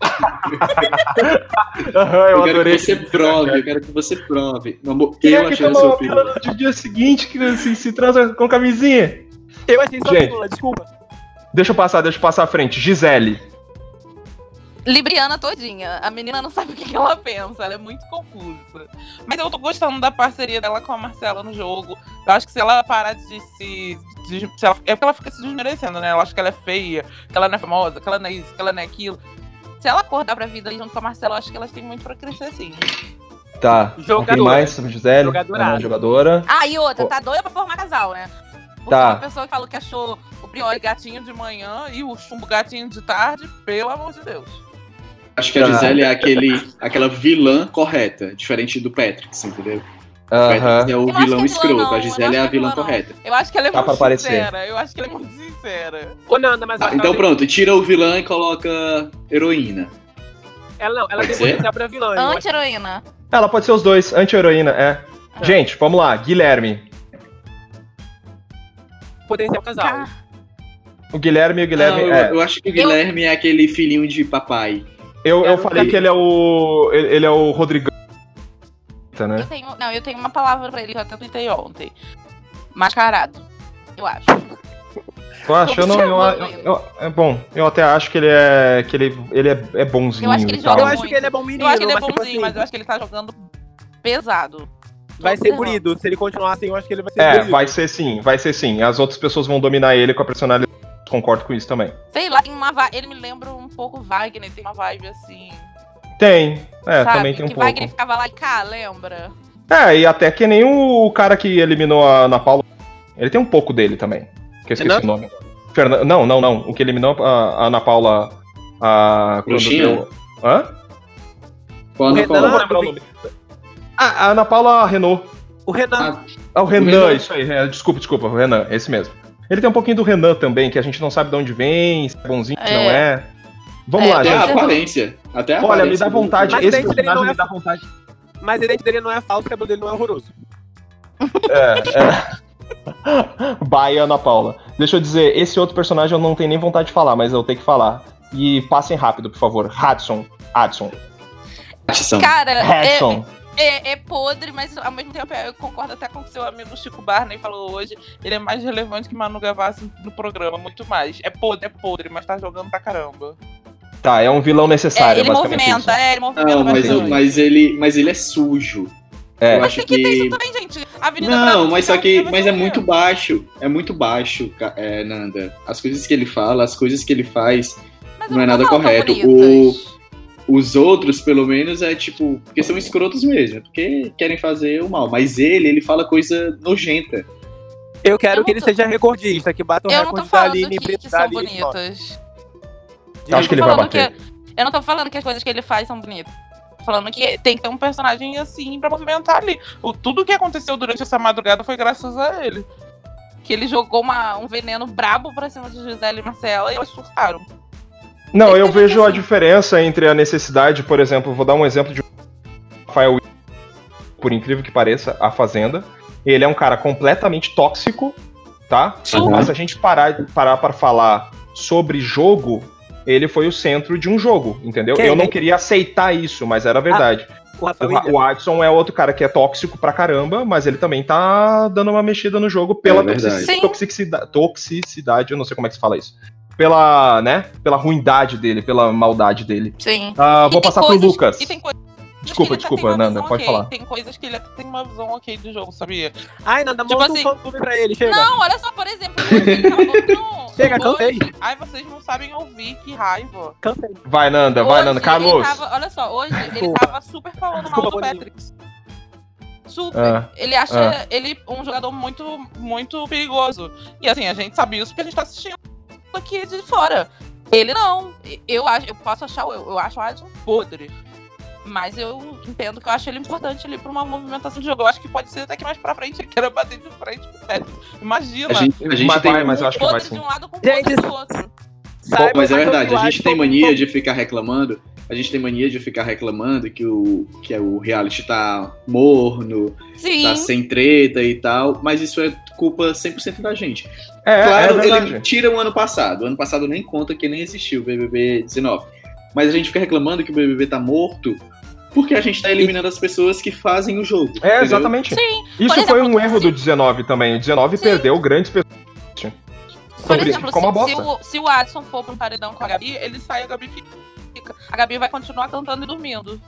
Aham, eu, Eu, quero adorei. que você prove, eu quero que você prove. Quem eu é achei a tomou sua a opinião. pílula no dia seguinte que se, se transa com camisinha? Eu achei sua Gente. pílula, desculpa. Deixa eu passar, deixa eu passar à frente. Gisele. Libriana todinha. A menina não sabe o que, que ela pensa, ela é muito confusa. Mas eu tô gostando da parceria dela com a Marcela no jogo. Eu acho que se ela parar de se. de- se ela- é porque ela fica se desmerecendo, né? Ela acha que ela é feia, que ela não é famosa, que ela não é isso, que ela não é aquilo. Se ela acordar pra vida ali junto com a Marcela, eu acho que elas têm muito pra crescer sim. Tá. Jogadora. Mais sobre Gisele? Jogadorada. Ah, não, jogadora. Ah, e outra, tá doida pra formar casal, né? Porque Tá. uma pessoa que falou que achou o Priori gatinho de manhã e o chumbo gatinho de tarde, pelo amor de Deus. Acho que a Tá. Gisele é aquele, aquela vilã correta, diferente do Patrick, entendeu? Patrick é o Eu vilão é escroto, não, a eu Gisele é a é vilã não. correta. Eu acho que ela é Dá muito pra aparecer. sincera. Eu acho que ela é muito sincera. Ô, Nanda, mas Ah, então pronto, tira o vilã e coloca heroína. Ela não, ela Pode tem potencial pra vilã. eu. Anti-heroína. Ela pode ser os dois, anti-heroína, é. Gente, vamos lá. Guilherme. Potencial casal. Ca- O Guilherme e o Guilherme. Não, eu, é. eu acho que o Guilherme é aquele filhinho de papai. Eu, eu eu falei que ele é o. Ele, ele é o Rodrigão. Né? Eu tenho, não, eu tenho uma palavra pra ele que eu até tuitei ontem. Mascarado. Eu acho. Eu acho, eu não. Eu, eu- eu- é bom, eu até acho que ele é. que ele, ele é, é bonzinho. Eu acho que ele joga Eu acho que ele é bom menino, eu acho que ele é mas, tipo bonzinho, assim, mas eu acho que ele tá jogando pesado. vai ser burido. Se ele continuar assim, eu acho que ele vai ser É, burido. vai ser sim, vai ser sim. As outras pessoas vão dominar ele com a personalidade. Concordo com isso também. Sei lá, tem uma ele me lembra um pouco Wagner, tem uma vibe assim. Tem. É, sabe? também tem um que pouco. Wagner ficava lá e cá, lembra? É, e até que nem o cara que eliminou a Ana Paula. Ele tem um pouco dele também. Que eu esqueci o nome. Fernan... Não, não, não. O que eliminou a, a Ana Paula. A. quando deu- Hã? Qual O não Renan- Não vou fala? lembrar o nome. Ah, a Ana Paula Renault. O Renan. Ah, o Renan, Renan. isso aí. é, desculpa, desculpa, o Renan, esse mesmo. Ele tem um pouquinho do Renan também, que a gente não sabe de onde vem, se é bonzinho, se É. não é. Vamos É, lá, até a gente. eu- aparência. Até a Olha, me aparência dá vontade. Mas Esse personagem não é- me dá vontade. Mas o dente dele não é falso, o cabelo dele não é horroroso. É, é. Bye, Ana Paula. Deixa eu dizer, esse outro personagem eu não tenho nem vontade de falar, mas eu tenho que falar. E passem rápido, por favor. Hudson. Hudson. Cara, é, Hudson. É, é podre, mas ao mesmo tempo eu concordo até com o que seu amigo Chico Barney falou hoje. Ele é mais relevante que Manu Gavassi no programa, muito mais. É podre, é podre, mas tá jogando pra caramba. Tá, é um vilão É, necessário, ele basicamente movimenta, isso. é, ele movimenta Não, mas, bastante. mas, ele, mas ele é sujo. É. Eu acho Tem que ter isso que. também, gente. A Avenida Não, mas só que. Mas é muito baixo. É muito baixo, é, Nanda. As coisas que ele fala, as coisas que ele faz. Mas não é eu nada correto. bonitas. Os outros, pelo menos, é tipo. Porque são escrotos mesmo. Porque querem fazer o mal. Mas ele, ele fala coisa nojenta. Eu quero Eu que ele tô- seja recordista, que bata o Eu não tô recorde da falando Aline que, que são Aline bonitas. Eu acho que ele vai bater. que- eu não tô falando que as coisas que ele faz são bonitas. Tô falando que tem que ter um personagem assim pra movimentar ali. O, tudo que aconteceu durante essa madrugada foi graças a ele. Que ele jogou uma- um veneno brabo pra cima de Gisele e Marcela e elas surtaram. Não, eu vejo a diferença entre a necessidade, por exemplo, vou dar um exemplo de Rafael, por incrível que pareça, a Fazenda. Ele é um cara completamente tóxico, tá? Uhum. Mas se a gente parar parar para falar sobre jogo, ele foi o centro de um jogo, entendeu? Quem? Eu não queria aceitar isso, mas era verdade. O O, o Adson é outro cara que é tóxico pra caramba, mas ele também tá dando uma mexida no jogo pela É toxicidade, toxicidade, eu não sei como é que se fala isso. Pela, né, pela ruindade dele, pela maldade dele. Sim. Ah, E vou passar coisas- pro Lucas. E tem coisas Desculpa, desculpa, Nanda, pode ok. falar. Tem coisas que ele tem uma visão ok do jogo, sabia? Ai, Nanda, Tipo monta assim- um fã pra ele, chega. Não, olha só, por exemplo, no- Chega, cansei. Ai, vocês não sabem ouvir, que raiva. Cansei. Vai, Nanda, vai, Hoje Nanda. ele Carlos. tava- olha só, hoje ele tava super falando Desculpa, mal do. Patrick. Super. Ah, ele acha ah. ele um jogador muito, muito perigoso. E assim, a gente sabe isso porque a gente tá assistindo aqui de fora. Ele não. Eu acho, eu posso achar, eu, eu acho o Adson podre. Mas eu entendo que eu acho ele importante ali pra uma movimentação de jogo. Eu acho que pode ser até que mais pra frente ele queira bater de frente com o. Imagina. A gente, a gente vai, mas eu acho que vai podre sim. de um lado com Gente, do outro. Saiba mas é verdade, a gente tem mania de ficar reclamando. A gente tem mania de ficar reclamando que o, que o reality tá morno, Sim. tá sem treta e tal, mas isso é culpa 100% da gente. É, claro, é ele tira o ano passado. O ano passado nem conta que nem existiu o BBB 19. Mas a gente fica reclamando que o BBB tá morto porque a gente tá eliminando as pessoas que fazem o jogo. É, entendeu? exatamente. Sim. Isso foi um erro do 19 também. O 19 Sim. perdeu grandes pessoas. Por Sobre- exemplo, ficou uma se, se o, se o Adson for pro paredão com a Gabi, ele sai e a Gabi fica. A Gabi vai continuar cantando e dormindo.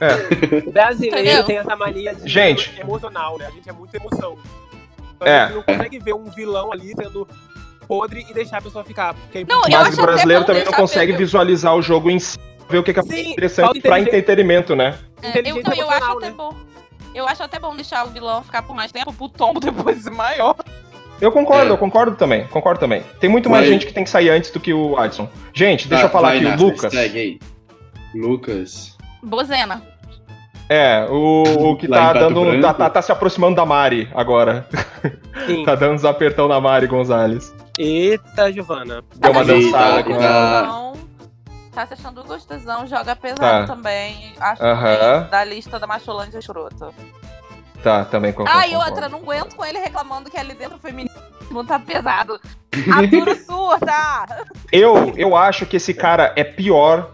O brasileiro Entendeu? tem essa mania de Gente. emocional, né? A gente é muito emoção. Então, É. A gente não consegue ver um vilão ali sendo podre e deixar a pessoa ficar. Porque é Não, eu Mas o brasileiro também não consegue ver- visualizar o jogo em si, ver o que que é Sim, interessante pra entretenimento, né? É, eu, não, eu acho emocional, até né? bom. Eu acho até bom deixar o vilão ficar por mais tempo pro tombo depois maior. Eu concordo, É. eu concordo também, concordo também. Tem muito mais gente que tem que sair antes do que o Adson. Gente, deixa Tá, eu falar vai, aqui, o Lucas. Segue aí. Lucas. Bozena. É, o, o que tá dando. Tá, tá- tá se aproximando da Mari agora. Sim. Tá dando uns apertão na Mari Gonzalez. Eita, Giovana. Deu uma dançada tá, com tá. ela. Tá se achando gostosão, joga pesado Tá. também. Acho Aham. também da lista da Macholândia escrota. Tá, também concordo. Ah, e outra, não aguento com ele reclamando que ali dentro o feminismo tá pesado. Aturo surda! Eu, eu acho que esse cara é pior.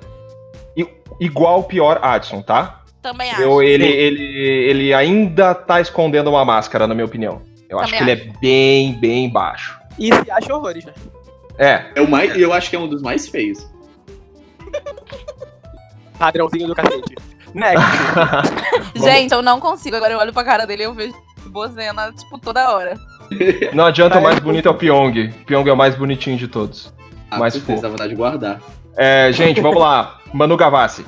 Igual o pior Adson, tá? Também acho. Eu, ele, ele, ele ainda tá escondendo uma máscara, na minha opinião. Eu acho que ele é bem, bem baixo. E se acha horrores, né? É, É o mais, eu acho que é um dos mais feios. Padrãozinho do cacete. Next. Gente, eu não consigo. Agora eu olho pra cara dele e eu vejo Bozena, tipo, toda hora. não adianta, o Vai. mais bonito é o Pyong. Pyong é o mais bonitinho de todos. Ah, Mais fofo. dá vontade de guardar. É, gente, vamos lá. Manu Gavassi.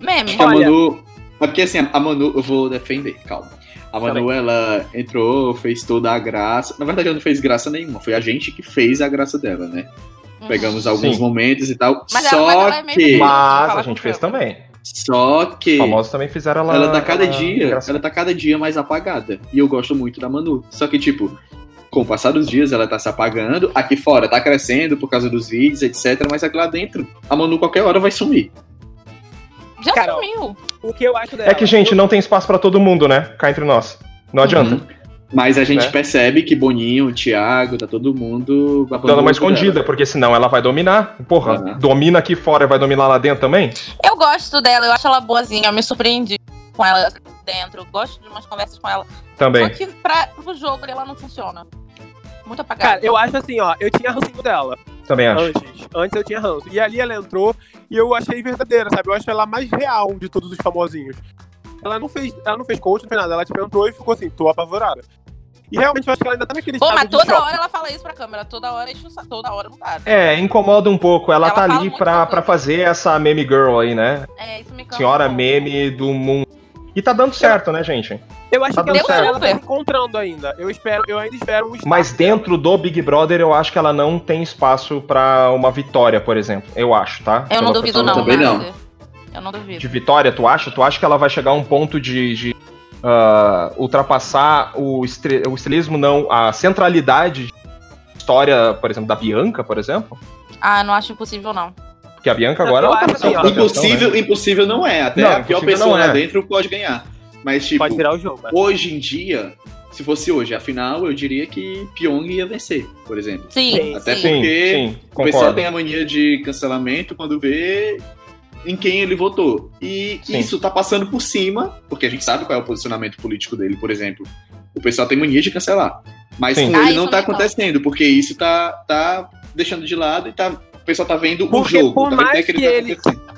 Meme. A Olha- Manu. É porque assim, a Manu, eu vou defender, calma. A Manu, Peraí. ela entrou, fez toda a graça. Na verdade, ela não fez graça nenhuma. Foi a gente que fez a graça dela, né? Pegamos alguns Sim. momentos e tal. Mas ela- só mas ela é que. Mas a gente fez também. Só que. Os famosos também fizeram ela. Ela tá cada ela dia, engraçada. ela tá cada dia mais apagada. E eu gosto muito da Manu. Só que, tipo, com o passar dos dias, ela tá se apagando. Aqui fora tá crescendo por causa dos vídeos, etc. Mas aqui lá dentro, a Manu qualquer hora vai sumir. Já Carol. sumiu. O que eu acho dela. É que, gente, não tem espaço pra todo mundo, né? Cá entre nós. Não adianta. Uhum. Mas a gente Né? percebe que Boninho, o Thiago, tá todo mundo. Dando uma escondida, dela. porque senão ela vai dominar. Porra, Uhum. domina aqui fora e vai dominar lá dentro também? Eu gosto dela, eu acho ela boazinha, eu me surpreendi com ela dentro. Eu gosto de umas conversas com ela. Também. Só que pra, pro jogo ela não funciona. Muito apagada. Cara, eu acho assim, ó, eu tinha rancinho dela Também acho. antes. Antes eu tinha ranço. E ali ela entrou e eu achei verdadeira, sabe? Eu acho ela a mais real de todos os famosinhos. Ela não fez, ela não fez coach, não fez nada. Ela tipo entrou e ficou assim, tô apavorada. E realmente eu acho que ela ainda tá naquele Pô, mas toda choque. hora ela fala isso pra câmera. Toda hora enche o sa- toda hora não dá. É, incomoda um pouco. Ela, Ela tá ali pra, pra isso. fazer essa meme girl aí, né? É, isso me cansa. Senhora meme do mundo. E tá dando certo, né, gente? Eu acho Tá que ela, dando certo. ela tá se encontrando ainda. Eu espero, eu ainda espero um Mas dentro do Big Brother, eu acho que ela não tem espaço pra uma vitória, por exemplo. Eu acho, tá? Eu não Pela duvido, questão não, também não. Eu não duvido. De vitória, tu acha? Tu acha que ela vai chegar a um ponto de, de, ah, ultrapassar o, estre- o estilismo, não, a centralidade de história, por exemplo, da Bianca, por exemplo? Ah, não acho impossível, não. Porque a Bianca agora ela tá assim, Impossível, né? impossível não é. Até Não, a pior pessoa não lá é. dentro pode ganhar. Mas, tipo, Pode virar o jogo. né? hoje em dia, se fosse hoje, afinal, eu diria que Pyong ia vencer, por exemplo. Sim, Sim, Até sim. Sim, porque sim, O pessoal tem a mania de cancelamento quando vê em quem ele votou. E Sim. isso tá passando por cima, porque a gente sabe qual é o posicionamento político dele, por exemplo. O pessoal tem mania de cancelar. Mas Sim. com Ah, ele não tá acontecendo, porque isso tá, tá deixando de lado e tá, o pessoal tá vendo Porque o jogo. por tá mais que, que tá ele- acontecendo.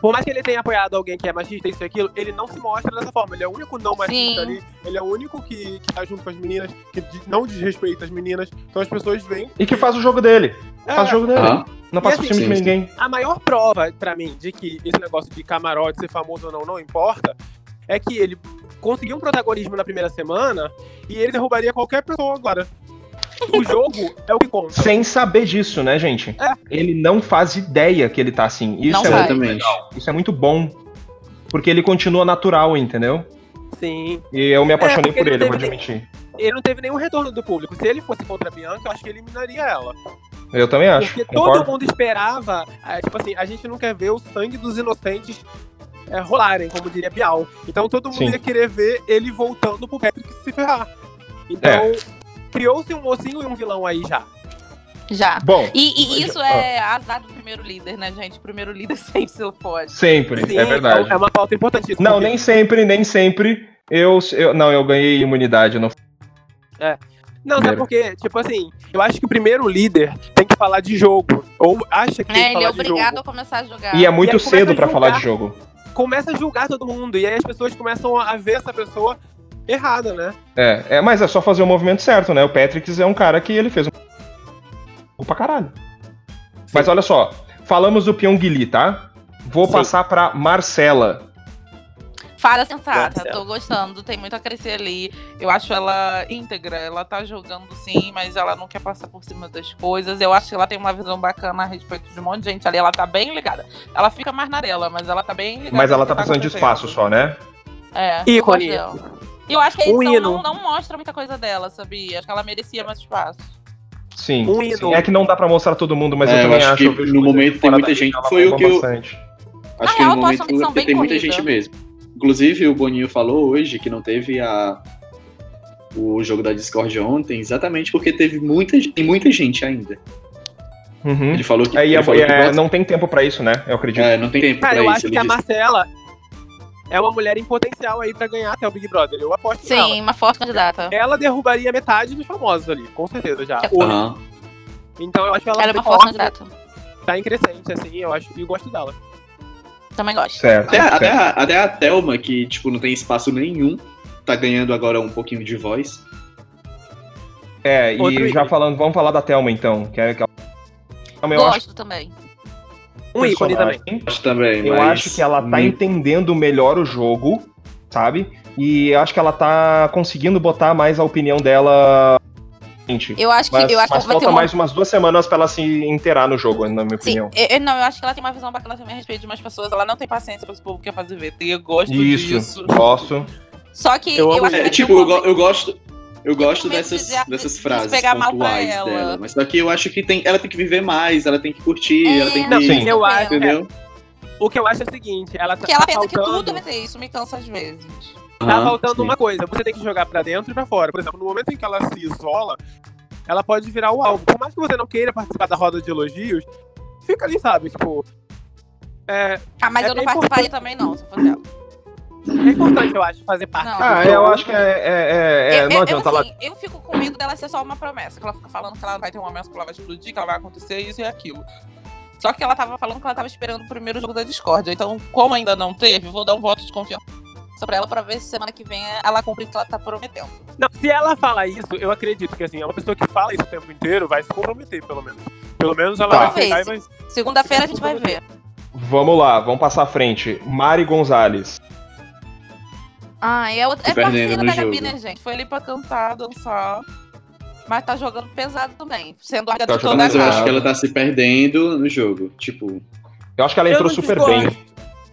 Por mais que ele tenha apoiado alguém que é machista, isso e aquilo, ele não se mostra dessa forma. Ele é o único não machista Sim. ali. Ele é o único que, que tá junto com as meninas, que não desrespeita as meninas. Então as pessoas veem. E que faz o jogo dele. É, Faz o jogo dele. Não passa por assim, cima de ninguém. A maior prova pra mim de que esse negócio de camarote, ser famoso ou não, não importa, é que ele conseguiu um protagonismo na primeira semana e ele derrubaria qualquer pessoa agora. O jogo é o que conta. Sem saber disso, né, gente? É. Ele não faz ideia que ele tá assim. Isso Não é muito Exatamente. Isso é muito bom. Porque ele continua natural, entendeu? Sim. E eu me apaixonei É, por ele, ele vou admitir. Ele não teve nenhum retorno do público. Se ele fosse contra a Bianca, eu acho que eliminaria ela. Eu também acho. Porque concordo. todo mundo esperava. ah, Tipo assim, a gente não quer ver o sangue dos inocentes é, rolarem, como diria Bial. Então todo mundo Sim. ia querer ver ele voltando pro Patrick se ferrar. Então, É. criou-se um mocinho e um vilão aí já. Já. Bom, E, e isso é azar do primeiro líder, né, gente? O primeiro líder sempre se pode. sempre, Sim, é verdade. É uma pauta importantíssima. Não, porque- nem sempre, nem sempre. Eu, eu não, eu ganhei imunidade. Eu não... Não, sabe por quê? Tipo assim, eu acho que o primeiro líder tem que falar de jogo. Ou acha que tem É, que ele é falar de obrigado jogo. a começar a jogar. E é muito começa cedo a pra falar de jogo. Começa a julgar todo mundo. E aí as pessoas começam a ver essa pessoa errada, né? É, é, mas é só fazer o movimento certo, né? O Patrick é um cara que ele fez um. pra caralho. Mas olha só, falamos do Pyongyi, tá? Vou Sim. passar pra Marcela. Fala sensata, Marcelo. tô gostando, tem muito a crescer ali. Eu acho ela íntegra, ela tá jogando sim, mas ela não quer passar por cima das coisas. Eu acho que ela tem uma visão bacana a respeito de um monte de gente ali, ela tá bem ligada. Ela fica mais na dela, mas ela tá bem ligada. Mas ela que tá precisando de espaço só, né? É, Ícone. E eu acho que a edição não, não mostra muita coisa dela, sabia? Acho que ela merecia mais espaço. Sim. Um sim. É que não dá pra mostrar todo mundo, mas É, eu também acho acho. que eu vejo no momento tem muita gente- foi o que eu- bastante. Acho Na que real, no que momento tem muita gente mesmo. Inclusive, o Boninho falou hoje que não teve a o jogo da Discord ontem, exatamente porque teve muita, tem muita gente ainda. Uhum. Ele falou que, É, ele é- falou que é, não tem tempo pra isso, né? Eu acredito. é, não tem tempo Cara, pra eu isso. acho que a disse. Marcela é uma mulher em potencial aí pra ganhar até o Big Brother. Eu aposto nela. Sim, uma forte candidata. Ela derrubaria metade dos famosos ali, com certeza já. Aham. Então eu acho que ela, Ela é tem uma forte forte, candidata. tá em crescente, assim, eu acho, e eu gosto dela. Também gosto. Certo. Até, certo. até, a, até a Thelma, que tipo, não tem espaço nenhum, tá ganhando agora um pouquinho de voz. É, e Outro já ícone. falando, vamos falar da Thelma então. Que é, que é- Thelma, eu acho Gosto também. Um ícone também. Acho também, Eu mas acho que ela tá muito- entendendo melhor o jogo, sabe? E eu acho que ela tá conseguindo botar mais a opinião dela. Gente, Eu acho que, Mas, eu acho mas que vai ter falta uma... mais umas duas semanas pra ela se inteirar no jogo, na minha Sim, opinião. eu, eu- não, eu acho que ela tem uma visão bacana também a respeito de umas pessoas. Ela não tem paciência pra esse povo que quer fazer VT. Eu gosto Isso, disso. gosto. Só que Eu eu, amo- acho que É, ter tipo, eu, go- eu gosto. Eu gosto dessas, de- dessas de frases pegar mal pra pontuais ela. dela. Mas só que eu acho que tem, ela tem que viver mais, ela tem que curtir, É, ela tem que. Não, Sim. eu acho. Entendeu? O que eu acho é o seguinte, ela tá Porque ela pensa que faltando, tudo vai ter isso, me cansa às vezes. Tá faltando sim. uma coisa, você tem que jogar pra dentro e pra fora. Por exemplo, no momento em que ela se isola, ela pode virar o alvo. Por mais que você não queira participar da roda de elogios, fica ali, sabe? Tipo. É, Ah, mas É eu não participaria importante. também, não, se fosse ela. é importante, eu acho, fazer parte Não. Ah, jogo. eu acho que é. é- é- é, eu, não adianta eu, ela. assim, eu fico com medo dela ser só uma promessa. Que ela fica falando que ela vai ter um momento que ela vai explodir, que ela vai acontecer isso e aquilo. Só que ela tava falando que ela tava esperando o primeiro jogo da Discord. Então, como ainda não teve, vou dar um voto de confiança pra ela pra ver se semana que vem ela cumpre o que ela tá prometendo. Não, se ela falar isso, eu acredito que assim, é uma pessoa que fala isso o tempo inteiro vai se comprometer, pelo menos. Pelo menos ela Tá. vai chegar e vai. Segunda-feira a gente vai ver. Vamos lá, vamos passar à frente. Mari Gonzalez. Ah, é, outra, Se é perdendo parceira no da Gabi, jogo. né, gente? Foi ali pra cantar, dançar. Mas tá jogando pesado também. Sendo a Tá de toda a Mas eu acho que ela tá se perdendo no jogo. Tipo, Eu acho que ela entrou super discordo. bem.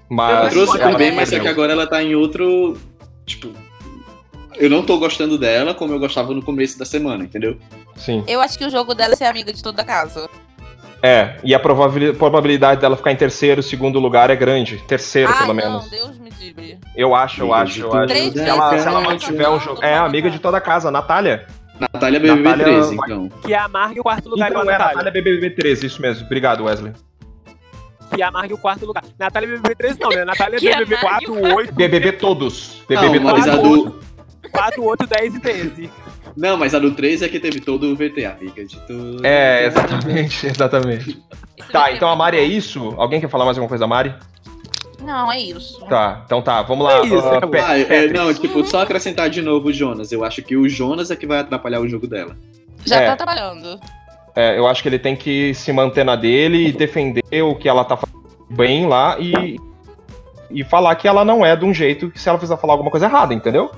Mas. Eu super ela bem, mas só perdeu. que agora ela tá em outro. Tipo. Eu não tô gostando dela como eu gostava no começo da semana, entendeu? Sim. Eu acho que o jogo dela é ser amiga de toda a casa. É, e a probabili- probabilidade dela ficar em terceiro, segundo lugar é grande. Terceiro, Ai, pelo não, menos. Deus me livre. Eu acho, eu acho, eu acho. Se ela, se ela mantiver um jogo. É, amiga de toda a casa, Natália. Natália BBB Natália 13, vai- então. Que amargue o quarto lugar Então a é, Natália. Natália BBB 13, isso mesmo. Obrigado, Wesley. Que amargue o quarto lugar. Natália BBB 13 não, né? Natália Que BBB amargue 4, 8, BBB todos. Não, BBB mas todos. a do. 4, 8, 10 e 13. Não, mas a do 13 é que teve todo o VT, amiga de tudo. É, exatamente, exatamente. Tá, então a Mari é isso? Alguém quer falar mais alguma coisa da Mari? Não, é isso. Tá, então tá, vamos lá. É isso, ah, acabou. Pe- Ah, é, não, tipo, só acrescentar de novo o Jonas. Eu acho que o Jonas é que vai atrapalhar o jogo dela. Já É. tá trabalhando. É, eu acho que ele tem que se manter na dele e defender o que ela tá fazendo bem lá e, e falar que ela não é de um jeito que se ela fizer falar alguma coisa errada, entendeu?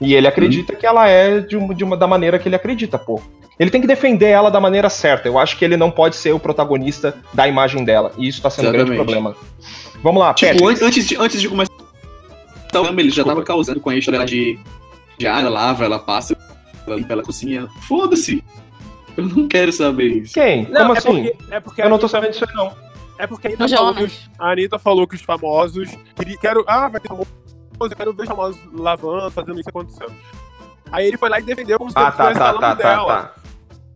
E ele acredita que ela é de uma, de uma da maneira que ele acredita, pô. Ele tem que defender ela da maneira certa. Eu acho que ele não pode ser o protagonista da imagem dela. E isso tá sendo um grande Exatamente. problema. Vamos lá, Tipo, an- antes de, antes de começar o programa, ele já tava causando com a história de, de ela lava, ela passa, ela limpa, ela cozinha. Foda-se! Eu não quero saber isso. Quem? Não, Como é assim? porque, é porque Eu não tô sabendo disso aí, não. É porque a Anitta, O falou que Jonas. os, a Anitta falou que os famosos. queria- Quero, ah, vai ter famoso, eu quero ver os famosos lavando, fazendo isso acontecendo. Aí ele foi lá e defendeu como se Ah, tá, estivesse tá, falando tá, tá, dela. tá.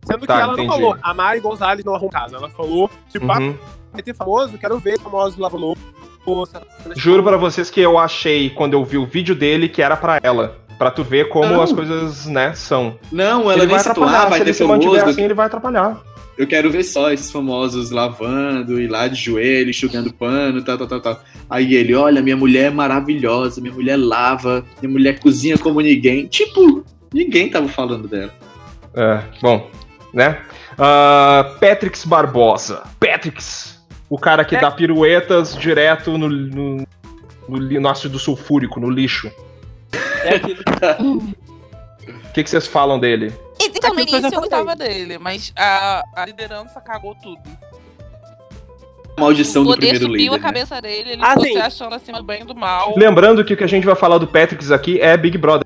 Sendo Tá, que ela entendi. não falou. A Mari Gonzalez não arrumou casa. Ela falou, tipo, ah, Uhum. vai ter famoso, quero ver famosos lavando louça. Juro pra vocês que eu achei, quando eu vi o vídeo dele, que era pra ela. Pra tu ver como Não. as coisas, né, são. Não, ela ele nem vai atrapalhar. vai Se ter ele se mantiver assim, ele vai atrapalhar. Eu quero ver só esses famosos lavando e lá de joelho, enxugando pano, tal, tal, tal, tal. Aí ele, olha, minha mulher é maravilhosa, minha mulher lava, minha mulher cozinha como ninguém. Tipo, ninguém tava falando dela. É, bom, né? Ah, Patrix Barbosa. Patrix, o cara que É. dá piruetas direto no, no, no, no ácido sulfúrico, no lixo. É aquilo O que, que vocês falam dele? Então, no início eu gostava dele, mas a, a liderança cagou tudo. A maldição o do primeiro subiu líder. a né? cabeça dele, ele Ah, ficou sim. se achando acima do bem e do mal. Lembrando que o que a gente vai falar do Patrix aqui é Big Brother.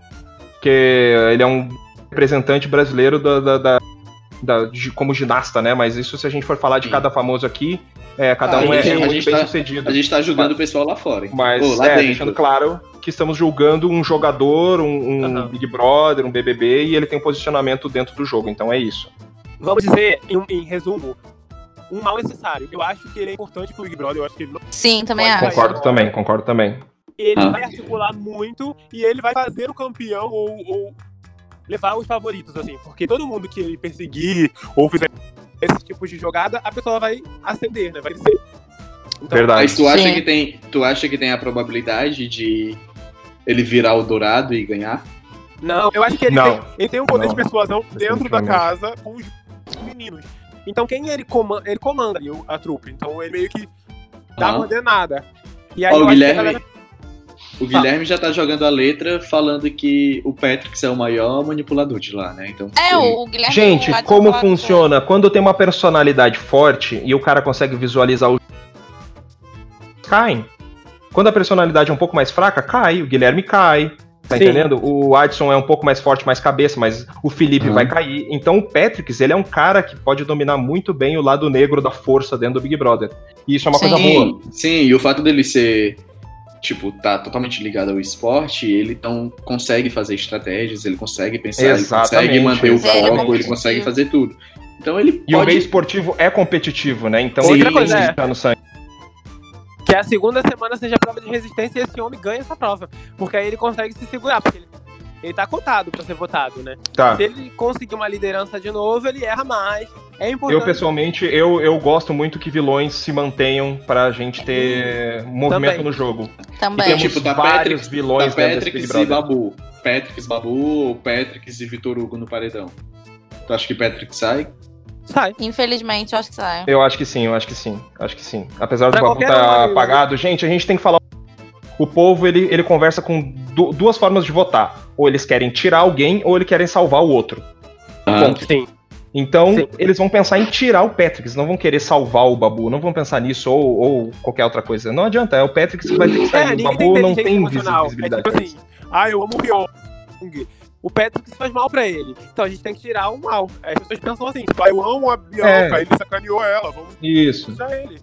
Porque ele é um representante brasileiro da, da- da- da- de- como ginasta, né? Mas isso se a gente for falar de Sim. cada famoso aqui, é, cada Ah, um a é, gente- é a muito gente bem tá- sucedido. A gente tá julgando o pessoal lá fora. hein? Mas Pô, lá é, dentro. deixando claro que estamos julgando um jogador, um, um Aham. Big Brother, um BBB, e ele tem um posicionamento dentro do jogo, então é isso. Vamos dizer, em, em resumo, um mal necessário. Eu acho que ele é importante pro Big Brother, eu acho que ele, não- Sim, também acho. Concordo também, concordo também. ele Ah. vai articular muito e ele vai fazer o campeão ou, ou levar os favoritos, assim. Porque todo mundo que ele perseguir ou fizer esse tipo de jogada, a pessoa vai ascender, né? Vai crescer. Então, Verdade. Mas tu acha Sim. que tem. Tu acha que tem a probabilidade de ele virar o dourado e ganhar? Não, eu acho que ele, Não. tem, ele tem um poder Não. de persuasão dentro da casa com os meninos. Então quem ele comanda, ele comanda a trupe. Então ele meio que Dá Ah. coordenada. E aí Ó, eu o Guilherme, galera- o Guilherme já tá jogando a letra falando que o Patrick é o maior manipulador de lá, né? Então, É, ele- o, Guilherme. Gente, vai como funciona? Quando tem uma personalidade forte e o cara consegue visualizar o. caem. Quando a personalidade é um pouco mais fraca, cai. O Guilherme cai. Tá Sim. entendendo? O Adson é um pouco mais forte, mais cabeça, mas o Felipe Uhum. vai cair. Então o Patrick, ele é um cara que pode dominar muito bem o lado negro da força dentro do Big Brother. E isso é uma Sim. coisa boa. Sim, sim, e o fato dele ser, tipo, tá totalmente ligado ao esporte, ele então consegue fazer estratégias, ele consegue pensar, ele Exatamente. consegue manter o Ele é foco, ele consegue fazer tudo. Então ele E o pode... meio esportivo é competitivo, né? Então Outra ele coisa é- no sangue. Que a segunda semana seja prova de resistência e esse homem ganha essa prova. Porque aí ele consegue se segurar, porque ele, ele tá cotado pra ser votado, né? Tá. Se ele conseguir uma liderança de novo, ele erra mais. É importante. Eu, pessoalmente, eu, eu gosto muito que vilões se mantenham pra gente ter movimento Também. no jogo. Também. temos tipo, tá vários Patrick, vilões desse Patrick Big e. Babu. Patrick e Babu ou Patrick e Vitor Hugo no paredão? Tu acha que Patrick sai? Sai. Infelizmente, eu acho que sai. Eu acho que sim, eu acho que sim, acho que sim. Apesar do Babu estar um, eu- apagado, gente, a gente tem que falar. O povo, ele, ele conversa com du- duas formas de votar. Ou eles querem tirar alguém, ou eles querem salvar o outro. Ah, Ponto. Sim. Então, Sim. eles vão pensar em tirar o Patrick, eles não vão querer salvar o Babu, não vão pensar nisso ou, ou qualquer outra coisa. Não adianta, é o Patrick que vai ter que É, sair. o ninguém Babu não inteligência tem emocional. visibilidade. É tipo assim, ah, eu amo o Pyong. O Patrick faz mal pra ele. Então a gente tem que tirar o mal. Aí as pessoas pensam assim, tipo, ah, eu amo a Bianca, É. ele sacaneou ela, vamos Isso, usar ele.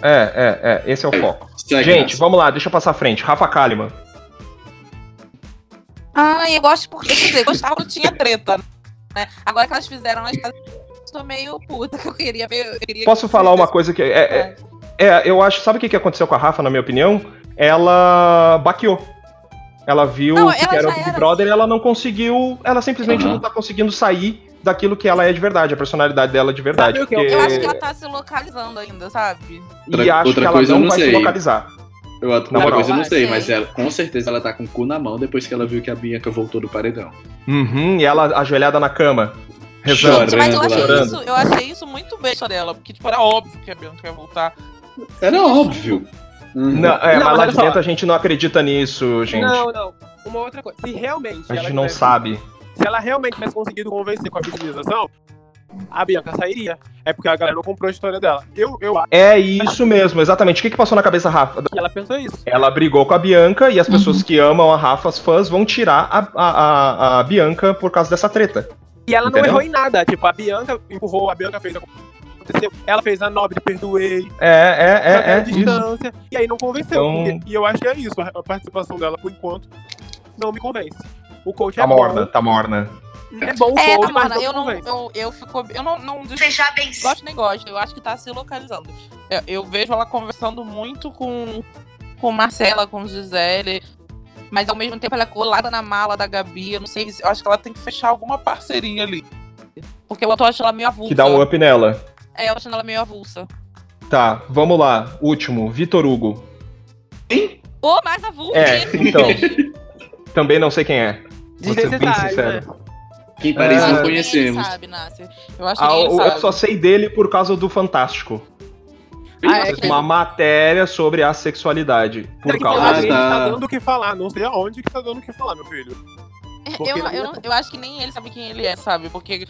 é, é, é, esse é o foco. segue, Gente, Graça. vamos lá, deixa eu passar à frente. Rafa Kalimann. Ah, eu gosto porque. Quer dizer, gostava quando tinha treta, né? Agora que elas fizeram as casas, eu tô meio puta, que eu queria ver. Eu queria Posso que falar uma coisa que. É, é, é, eu acho. Sabe o que que aconteceu com a Rafa, na minha opinião? Ela baqueou. Ela viu Não, o que ela era o Big era Brother e ela não conseguiu. Ela simplesmente Aham. não tá conseguindo sair daquilo que ela é de verdade, a personalidade dela de verdade. Porque- Eu acho que ela tá se localizando ainda, sabe? E Outra- acho outra que ela coisa eu não não vai se sei. localizar. Eu, outra moral. coisa eu não sei, sei. mas ela, com certeza ela tá com o cu na mão depois que ela viu que a Bianca voltou do paredão. Uhum, e ela ajoelhada na cama. Rezando. Chora. Mas eu Chorando, achei, chorando. isso, eu achei isso muito besta dela, porque tipo, era óbvio que a Bianca ia voltar. Era óbvio. Uhum. Não, é, Não, mas mas lá de só. dentro a gente não acredita nisso, gente. Não, não. Uma outra coisa. Se realmente. a ela gente não tivesse- sabe. Se ela realmente tivesse conseguido convencer com a vitimização, a Bianca sairia. É porque a galera não comprou a história dela. Eu, eu acho É isso mesmo, exatamente. O que, que passou na cabeça da Rafa? ela pensou isso. Ela brigou com a Bianca e as Uhum. pessoas que amam a Rafa, as fãs, vão tirar a, a, a, a Bianca por causa dessa treta. E ela não Entendeu? errou em nada. Tipo, a Bianca empurrou, a Bianca fez aconteceu. Ela fez a nobre, perdoei, É, é, é, a é isso. distância. E aí não convenceu. Então- E eu acho que é isso. A participação dela, por enquanto, não me convence. O coach é Tá morna, bom. tá morna. É bom o É, coach, não eu não. convence. Eu, eu fico. Eu não, não bem gosto nem gosto. Eu acho que tá se localizando. Eu, eu vejo ela conversando muito com, com Marcela, com Gisele. Mas ao mesmo tempo ela é colada na mala da Gabi. Eu não sei. Eu acho que ela tem que fechar alguma parceria ali. Porque eu tô achando ela meio avulsa. Que dá um up nela. É, eu tô achando ela meio avulsa. Tá, vamos lá. Último, Vitor Hugo. Ô, mais avulsa! É, então. também não sei quem é. Vou ser bem sincero. né? Aqui em Paris Ah, não conhecemos. sabe. Eu acho que Ah, o- sabe. eu só sei dele por causa do Fantástico. Ah, é uma matéria sobre a sexualidade. Por que causa falar dele. tá. dando o que falar. Não sei aonde que tá dando o que falar, meu filho. Porque Eu, eu, eu acho que nem ele sabe quem ele é, sabe? Porque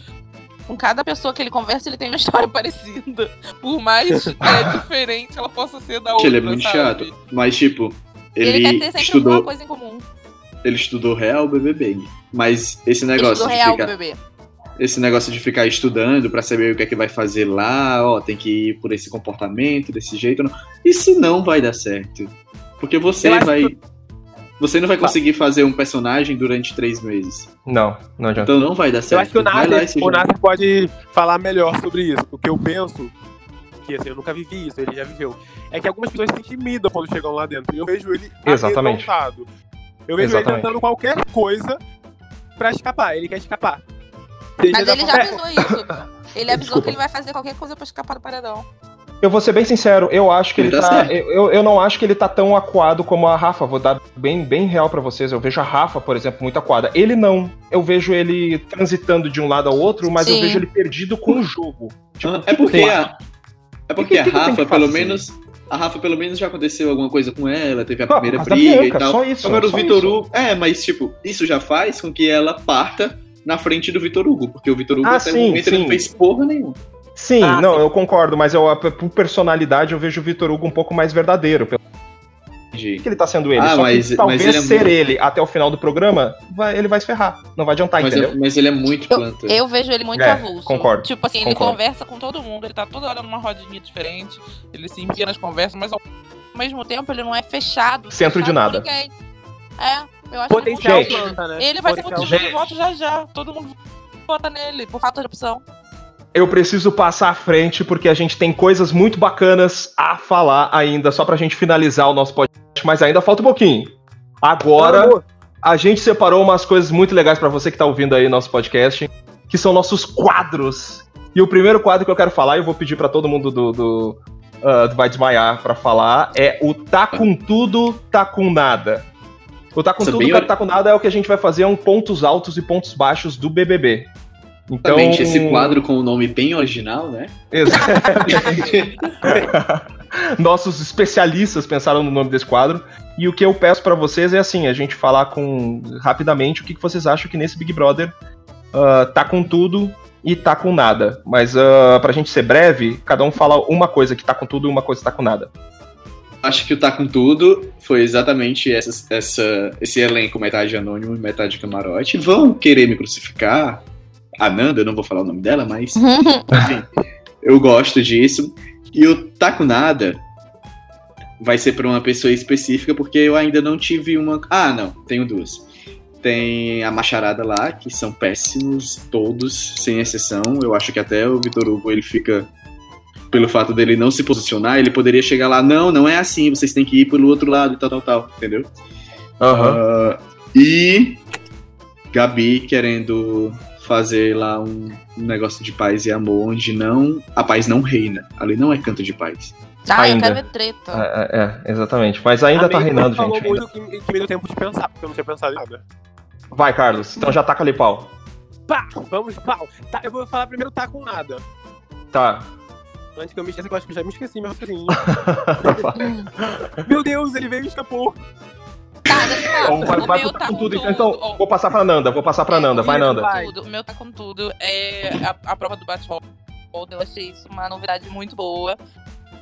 com cada pessoa que ele conversa, ele tem uma história parecida. Por mais é, diferente ela possa ser da outra. Ele é muito sabe? chato. Mas, tipo, Ele, ele, quer ter sempre estudou, alguma coisa em comum. ele estudou real BBB. Mas esse Ele negócio estudou de real, ficar, bebê. esse negócio de ficar estudando pra saber o que é que vai fazer lá, ó, tem que ir por esse comportamento, desse jeito, não. isso não vai dar certo. Porque você vai você não vai conseguir fazer um personagem durante três meses. Não, não adianta. Então não vai dar Eu certo. acho que o Nasser, seja- o Nasser pode falar melhor sobre isso. O que eu penso, que assim, eu nunca vivi isso, ele já viveu, é que algumas pessoas se intimidam quando chegam lá dentro. E eu vejo ele Exatamente. Eu vejo Exatamente. ele tentando qualquer coisa pra escapar. Ele quer escapar. Seja Mas da ele já avisou isso. Ele avisou Desculpa. que ele vai fazer qualquer coisa pra escapar do paredão. Eu vou ser bem sincero, eu acho que ele, Ele tá tá. eu, eu- eu não acho que ele tá tão acuado como a Rafa. Vou dar bem, bem real pra vocês. Eu vejo a Rafa, por exemplo, muito acuada. Ele não. Eu vejo ele transitando de um lado ao outro, mas eu Sim. vejo ele perdido com o jogo. Tipo, Ah, É que porque eu a, é porque que a Rafa, que pelo menos, a Rafa pelo menos já aconteceu alguma coisa com ela, teve a Ah, primeira briga Bianca, e tal. só isso, Agora o só Vitor isso. Hugo. É, mas tipo, isso já faz com que ela parta na frente do Vitor Hugo, porque o Vitor Hugo Ah, até sim, o momento ele sim. não fez porra nenhuma. Sim, Ah, não, sim. eu concordo, mas eu, por personalidade eu vejo o Vitor Hugo um pouco mais verdadeiro. Pelo que ele tá sendo ele. Ah, Só mas- que talvez mas ele é ser muito- ele até o final do programa, vai- ele vai se ferrar. Não vai adiantar, Mas, entendeu? mas ele é muito Eu, planta. eu vejo ele muito É, avulso. concordo, Tipo assim, ele concordo. conversa com todo mundo, ele tá toda hora numa rodinha diferente, ele se enfia nas conversas, mas ao mesmo tempo ele não é fechado. Centro de fechado com nada. É, eu acho Potencial que Gente, planta, né? ele vai ser Potencial motivo de Gente. voto já já. Todo mundo vota nele, por falta de opção. Eu preciso passar à frente porque a gente tem coisas muito bacanas a falar ainda, só pra gente finalizar o nosso podcast, mas ainda falta um pouquinho. Agora, a gente separou umas coisas muito legais pra você que tá ouvindo aí nosso podcast, que são nossos quadros. E o primeiro quadro que eu quero falar, e eu vou pedir pra todo mundo do, do, ah, do Vai Desmaiar pra falar, é o Tá com Tudo, Tá com Nada. O Tá com Isso é Tudo, bem Tá, tá com Nada é o que a gente vai fazer, é um pontos altos e pontos baixos do BBB. Então, Exatamente, esse quadro com o nome bem original, né? Exatamente. Nossos especialistas pensaram no nome desse quadro. E o que eu peço pra vocês é assim, a gente falar com rapidamente o que que vocês acham que nesse Big Brother ah, tá com tudo e tá com nada. Mas ah, pra gente ser breve, cada um fala uma coisa que tá com tudo e uma coisa que tá com nada. Acho que o Tá Com Tudo foi exatamente essa, essa- esse elenco, metade anônimo e metade camarote. Vão querer me crucificar. A Nanda, eu não vou falar o nome dela, mas enfim, eu gosto disso. E o Tá Com Nada vai ser pra uma pessoa específica, porque eu ainda não tive uma. Ah, não, tenho duas. Tem a macharada lá, que são péssimos, todos, sem exceção. Eu acho que até o Vitor Hugo ele fica. Pelo fato dele não se posicionar, ele poderia chegar lá, não, não é assim, vocês têm que ir pelo outro lado e tal, tal, tal, entendeu? Ah, e Gabi querendo fazer lá um, um negócio de paz e amor, onde não a paz não reina. Ali não é canto de paz. Ah, eu Ainda. quero ver treta. É, é, é, exatamente. Mas ainda tá Amigo, reinando, falou gente. ainda. muito que, que me deu tempo de pensar, porque eu não tinha pensado em nada. Vai, Carlos. Então já taca ali pau. Pá, vamos, pau. Tá, eu vou falar primeiro tá com nada. Tá. Antes que eu me esqueça, que eu acho que eu já me esqueci meu raciocínio. Meu Deus, ele veio e escapou. Tá, deixa eu Então, vai, tá com com tudo. tudo. Então, Ó. vou passar pra Nanda, vou passar pra Nanda. Vai, Isso, Nanda. vai. O meu tá com tudo. É a, a prova do bate-volta. Eu achei isso uma novidade muito boa.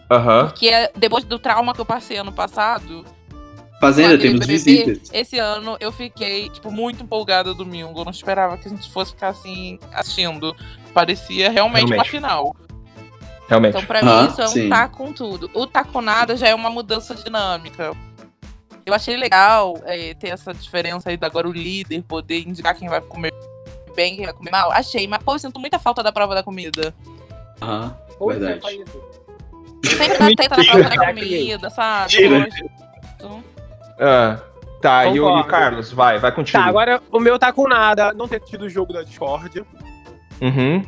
Aham. Porque é, depois do trauma que eu passei ano passado, Fazenda, temos BBB, visitas. Esse ano eu fiquei, tipo, muito empolgada domingo. Eu não esperava que a gente fosse ficar assim, assistindo. Parecia realmente, uma Realmente. final. Realmente. Então, pra Ah, mim, isso é um sim. tá com tudo. O tá com nada já é uma mudança dinâmica. Eu achei legal é, ter essa diferença aí do agora o líder poder indicar quem vai comer bem, quem vai comer mal. Achei, mas pô, eu sinto muita falta da prova da comida. Aham, isso é verdade. Sempre dá treta na prova da comida, sabe? Ah, tá, e o, e o. Carlos? Vai, vai contigo. Tá, agora o meu tá com nada. Não ter tido o jogo da Discord. Uhum.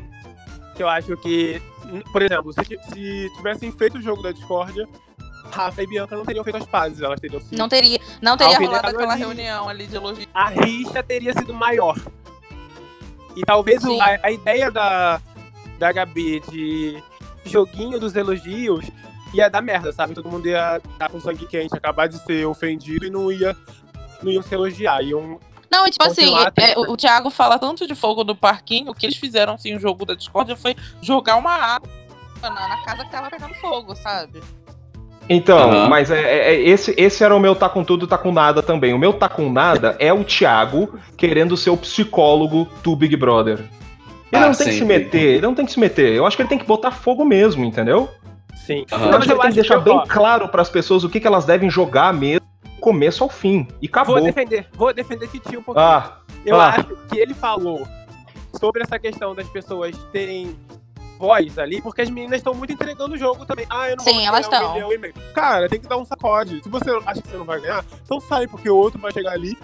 Que eu acho que, por exemplo, se, se tivessem feito o jogo da Discord, Rafa e Bianca não teriam feito as pazes. Elas teriam sido Não teria, não teria Rolado aquela ali. reunião ali de elogio. a rixa teria sido maior. E talvez o- a, a ideia da, da Gabi de joguinho dos elogios ia dar merda, sabe? Todo mundo ia estar com sangue quente, acabar de ser ofendido e não ia, não ia se elogiar. Iam, Não, tipo assim, é, o, Thiago fala tanto de fogo no parquinho, o que eles fizeram assim, o jogo da Discord foi jogar uma água na, na casa que tava pegando fogo, sabe? Então, Aham. mas é, é- é- esse, esse era o meu tá com tudo, tá com nada também. O meu tá com nada é o Thiago querendo ser o psicólogo do Big Brother. Ele Ah, não tem que se meter, ele não tem que se meter. Eu acho que ele tem que botar fogo mesmo, entendeu? sim. Aham. Eu acho que ele tem que deixar bem claro pras pessoas o que, que elas devem jogar mesmo, começo ao fim. E acabou. Vou defender, vou defender Titi um pouquinho. Ah, Eu ah. acho que ele falou sobre essa questão das pessoas terem voz ali, porque as meninas estão muito entregando o jogo também. Ah, eu não Sim, vou elas um estão. meio. Cara, tem que dar um sacode. Se você acha que você não vai ganhar, então sai, porque o outro vai chegar ali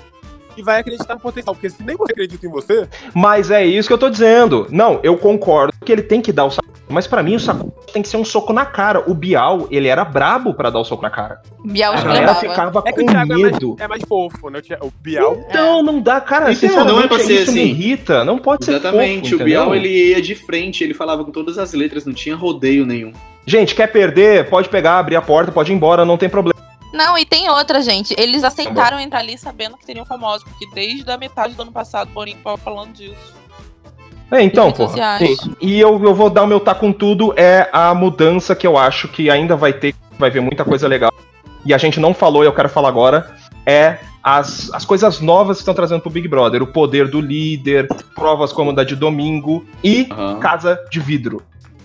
e vai acreditar no potencial. Porque se nem você acredita em você, Mas é isso que eu tô dizendo. Não, eu concordo que ele tem que dar o sacode. Mas pra mim o sacode tem que ser um soco na cara. O Bial, ele era brabo pra dar o soco na cara. Bial A galera ficava É que o com Thiago é mais, medo. é mais fofo, né? O Bial. Então, não dá, cara. Então, não é pra ser isso me assim. irrita. Não pode ser Exatamente, o Bial ele ia de frente, ele falava com todas as letras, não tinha rodeio nenhum. Gente, quer perder? Pode pegar, abrir a porta, pode ir embora, não tem problema. Não, e tem outra, gente. Eles aceitaram. Tentaram entrar ali sabendo que teriam famosos, porque desde a metade do ano passado o Boninho tava falando disso. É, então. Sim. E eu, eu vou dar o meu tá com tudo, é a mudança que eu acho que ainda vai ter, vai ver muita coisa legal. E a gente não falou e eu quero falar agora, é as, as coisas novas que estão trazendo pro Big Brother. O poder do líder, provas como a da de domingo e Aham. casa de vidro.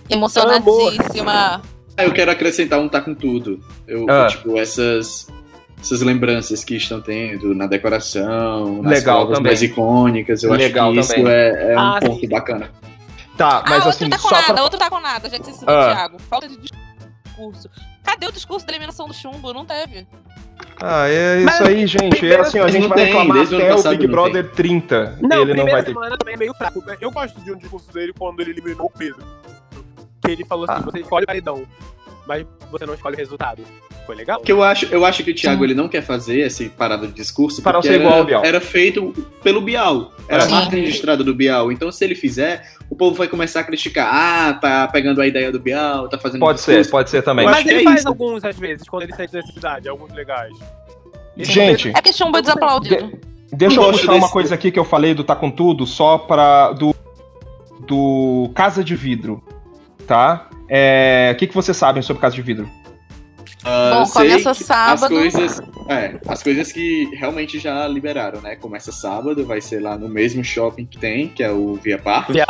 Emocionadíssima. Ah, Eu quero acrescentar um tá com tudo. Eu, Ah. tipo, essas, essas lembranças que estão tendo na decoração, nas Legal também. mais icônicas, eu Legal acho que também. isso é, é um Ah, ponto sim. bacana. Tá, mas ah, assim, outro tá com só nada, pra... outro tá com nada, já que você citou Ah. Thiago. Falta de discurso. Cadê o discurso da eliminação do chumbo? Não teve. Ah, é isso Mas aí, gente. É assim, ó, a gente vai tem, reclamar até o Big Brother 30. Não, ele não vai ter. semana também é meio fraco. Eu gosto de um discurso dele quando ele eliminou o Pedro. Que ele falou assim: Ah. você escolhe o paredão, mas você não escolhe o resultado. Foi legal? Que eu acho, eu acho que o Thiago ele não quer fazer essa parada de discurso Para não porque ser igual era, ao Bial. era feito pelo Bial. Era a marca registrada do Bial. Então, se ele fizer, o povo vai começar a criticar. Ah, tá pegando a ideia do Bial, tá fazendo Pode discurso. ser, pode ser também. Mas que ele é faz isso. alguns às vezes, quando ele sente necessidade, alguns legais. Esse Gente, É porque chumbo é desaplaudido. Deixa Eu puxar uma coisa aqui que eu falei do Tá Com Tudo, só pra. do. do Casa de Vidro, tá? É, O que, que vocês sabem sobre Casa de Vidro? Ah, Bom, começa sábado. As coisas, é, as coisas que realmente já liberaram, né? Começa sábado, vai ser lá no mesmo shopping que tem, que é o Via Park. Via.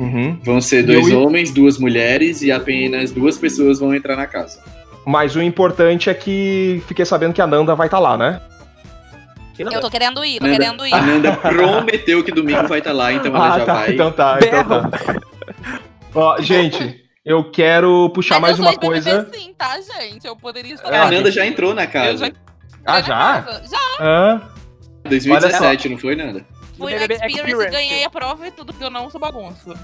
Uhum. Vão ser dois eu- homens, duas mulheres e apenas duas pessoas vão entrar na casa. Mas o importante é que fiquei sabendo que a Nanda vai estar lá, né? Eu tô querendo ir, tô Nanda- querendo ir. A Nanda prometeu que domingo vai estar lá, então ela ah, já tá. vai. Então tá, então tá. Ó, gente, eu quero puxar mais Mas eu uma sou coisa. sim, tá, gente? Eu poderia estar a. Nanda já entrou na Eu casa. já Ah, já? Já 2017, não foi, Nanda? fui No na Experience, Experience. ganhei a prova e tudo, porque eu não sou bagunça.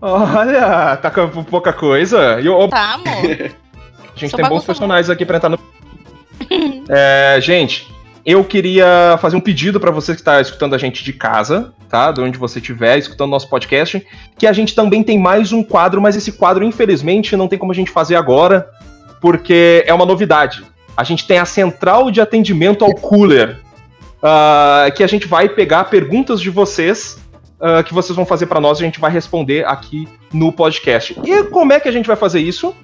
Olha, tá com pouca coisa. E, ó, Tá, amor. A gente Sou tem bons personagens aqui pra entrar no. É, gente, eu queria fazer um pedido pra você que está escutando a gente de casa, tá? De onde você estiver, escutando nosso podcast, que a gente também tem mais um quadro, mas esse quadro, infelizmente, não tem como a gente fazer agora, porque é uma novidade. A gente tem a central de atendimento ao cooler, ah, que a gente vai pegar perguntas de vocês. ah, que vocês vão fazer pra nós a gente vai responder aqui no podcast. E como é que a gente vai fazer isso?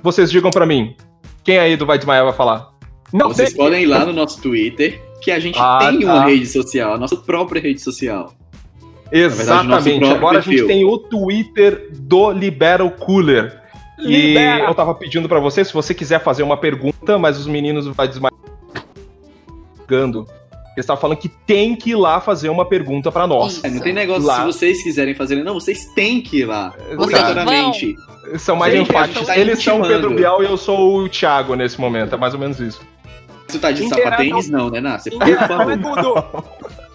Vocês digam pra mim. Quem aí do Vai Desmaiar vai falar? Não, Vocês sei. podem ir lá no nosso Twitter, que a gente Ah, tem tá. uma rede social, a nossa própria rede social. verdade, Exatamente. próprio Agora a gente perfil. tem o Twitter do Libera o Cooler. E Libera. eu tava pedindo pra você, se você quiser fazer uma pergunta, mas os meninos vai desmaiando. Eles estavam falando que tem que ir lá fazer uma pergunta pra nós. É, não tem negócio, Lá. se vocês quiserem fazer, não, vocês têm que ir lá. Obrigatoriamente. São mais Gente, enfáticos. Eles são o. Pedro Bial e eu sou o Thiago nesse momento. É mais ou menos isso. Isso tá de Interação- sapatênis, não, né, é favor. tudo.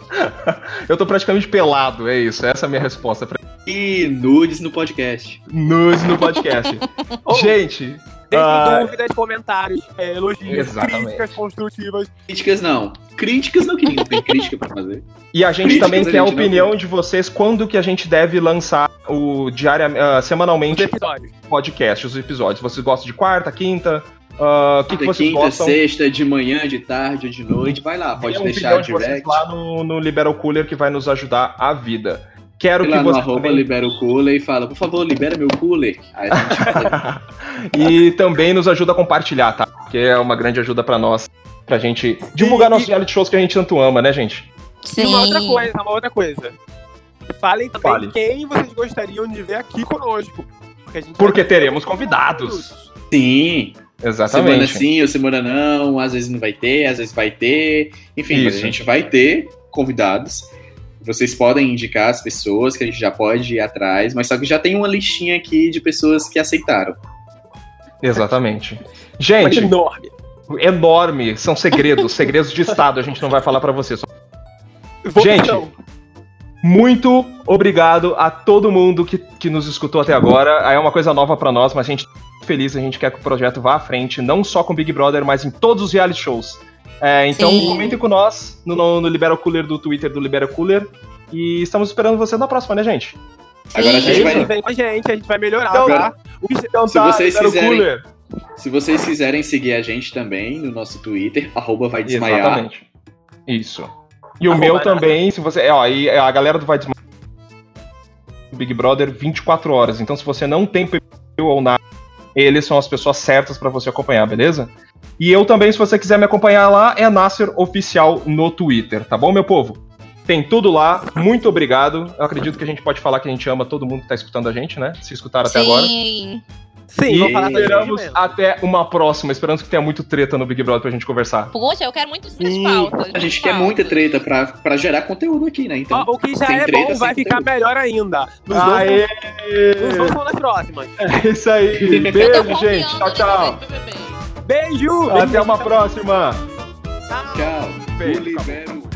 Eu tô praticamente pelado, é isso. Essa é a minha resposta pra E nudes no podcast. Nudes no podcast. Oh. Gente, Deixe Ah. dúvidas, comentários, é, elogios, Exatamente. críticas construtivas. Críticas não. Críticas não, que ninguém tem crítica pra fazer. E a gente Críticas também a quer a opinião de vocês quando que a gente deve lançar o diária, ah, Os semanalmente episódios. podcast, os episódios. Vocês gostam de quarta, quinta? O que, que De vocês quinta, sexta, de manhã, de tarde, de noite. Vai lá, pode um deixar de vocês direct. lá no, no Libera o Cooler que vai nos ajudar a vida. Quero que lá no você arroba também... libera o cooler e fala, por favor, libera meu cooler. Aí a gente e também nos ajuda a compartilhar, tá? Que é uma grande ajuda pra nós, pra gente divulgar E- nossos reality shows que a gente tanto ama, né, gente? Sim. E uma outra coisa, uma outra coisa. Falem também Fale. quem vocês gostariam de ver aqui conosco. Porque, a gente Porque teremos convidados. Sim, semana Exatamente. sim ou semana não, às vezes não vai ter, às vezes vai ter. Enfim, mas a gente vai ter convidados. Vocês podem indicar as pessoas que a gente já pode ir atrás, mas só que já tem uma listinha aqui de pessoas que aceitaram. Exatamente. Mas Gente, enorme. enorme. São segredos, segredos de Estado. A gente não vai falar pra vocês. Votação. Gente, Muito obrigado a todo mundo que, que nos escutou até agora. É uma coisa nova pra nós, mas a gente tá feliz, a gente quer que o projeto vá à frente, não só com Big Brother, mas em todos os reality shows. É, então Sim. comentem com nós no, no, no Libera Cooler do Twitter do Libera Cooler. E estamos esperando vocês na próxima, né, gente? Agora a gente Sim. vai- Vem com a gente, a gente vai melhorar, Então, tá? Então Se vocês Libera quiserem- Cooler. Se vocês quiserem seguir a gente também no nosso Twitter, arroba vai desmaiar. Exatamente. Isso. E o meu nada. também, se você. é, Ó, e a galera do Vai Desmaiar Big Brother 24 horas. Então, se você não tem perfil ou nada, eles são as pessoas certas pra você acompanhar, beleza? E eu também, se você quiser me acompanhar lá, é Nasser Oficial no Twitter, tá bom, meu povo? Tem tudo lá, muito obrigado. Eu acredito que a gente pode falar que a gente ama todo mundo que tá escutando a gente, né? Se escutaram até agora. Sim. Sim, E vou falar Esperamos mesmo. até uma próxima. Esperamos que tenha muito treta no Big Brother pra gente conversar. Poxa, eu quero muito essas pautas. A gente quer muita treta pra, pra gerar conteúdo aqui, né? Então, Ó, o que já é treta, bom vai ficar conteúdo. melhor ainda. Nos Aê! não são nas próximas. É isso aí. Beijo, gente. Tchau, tchau. BBB. Beijo! Até uma próxima. tchau. Beijo. O Libero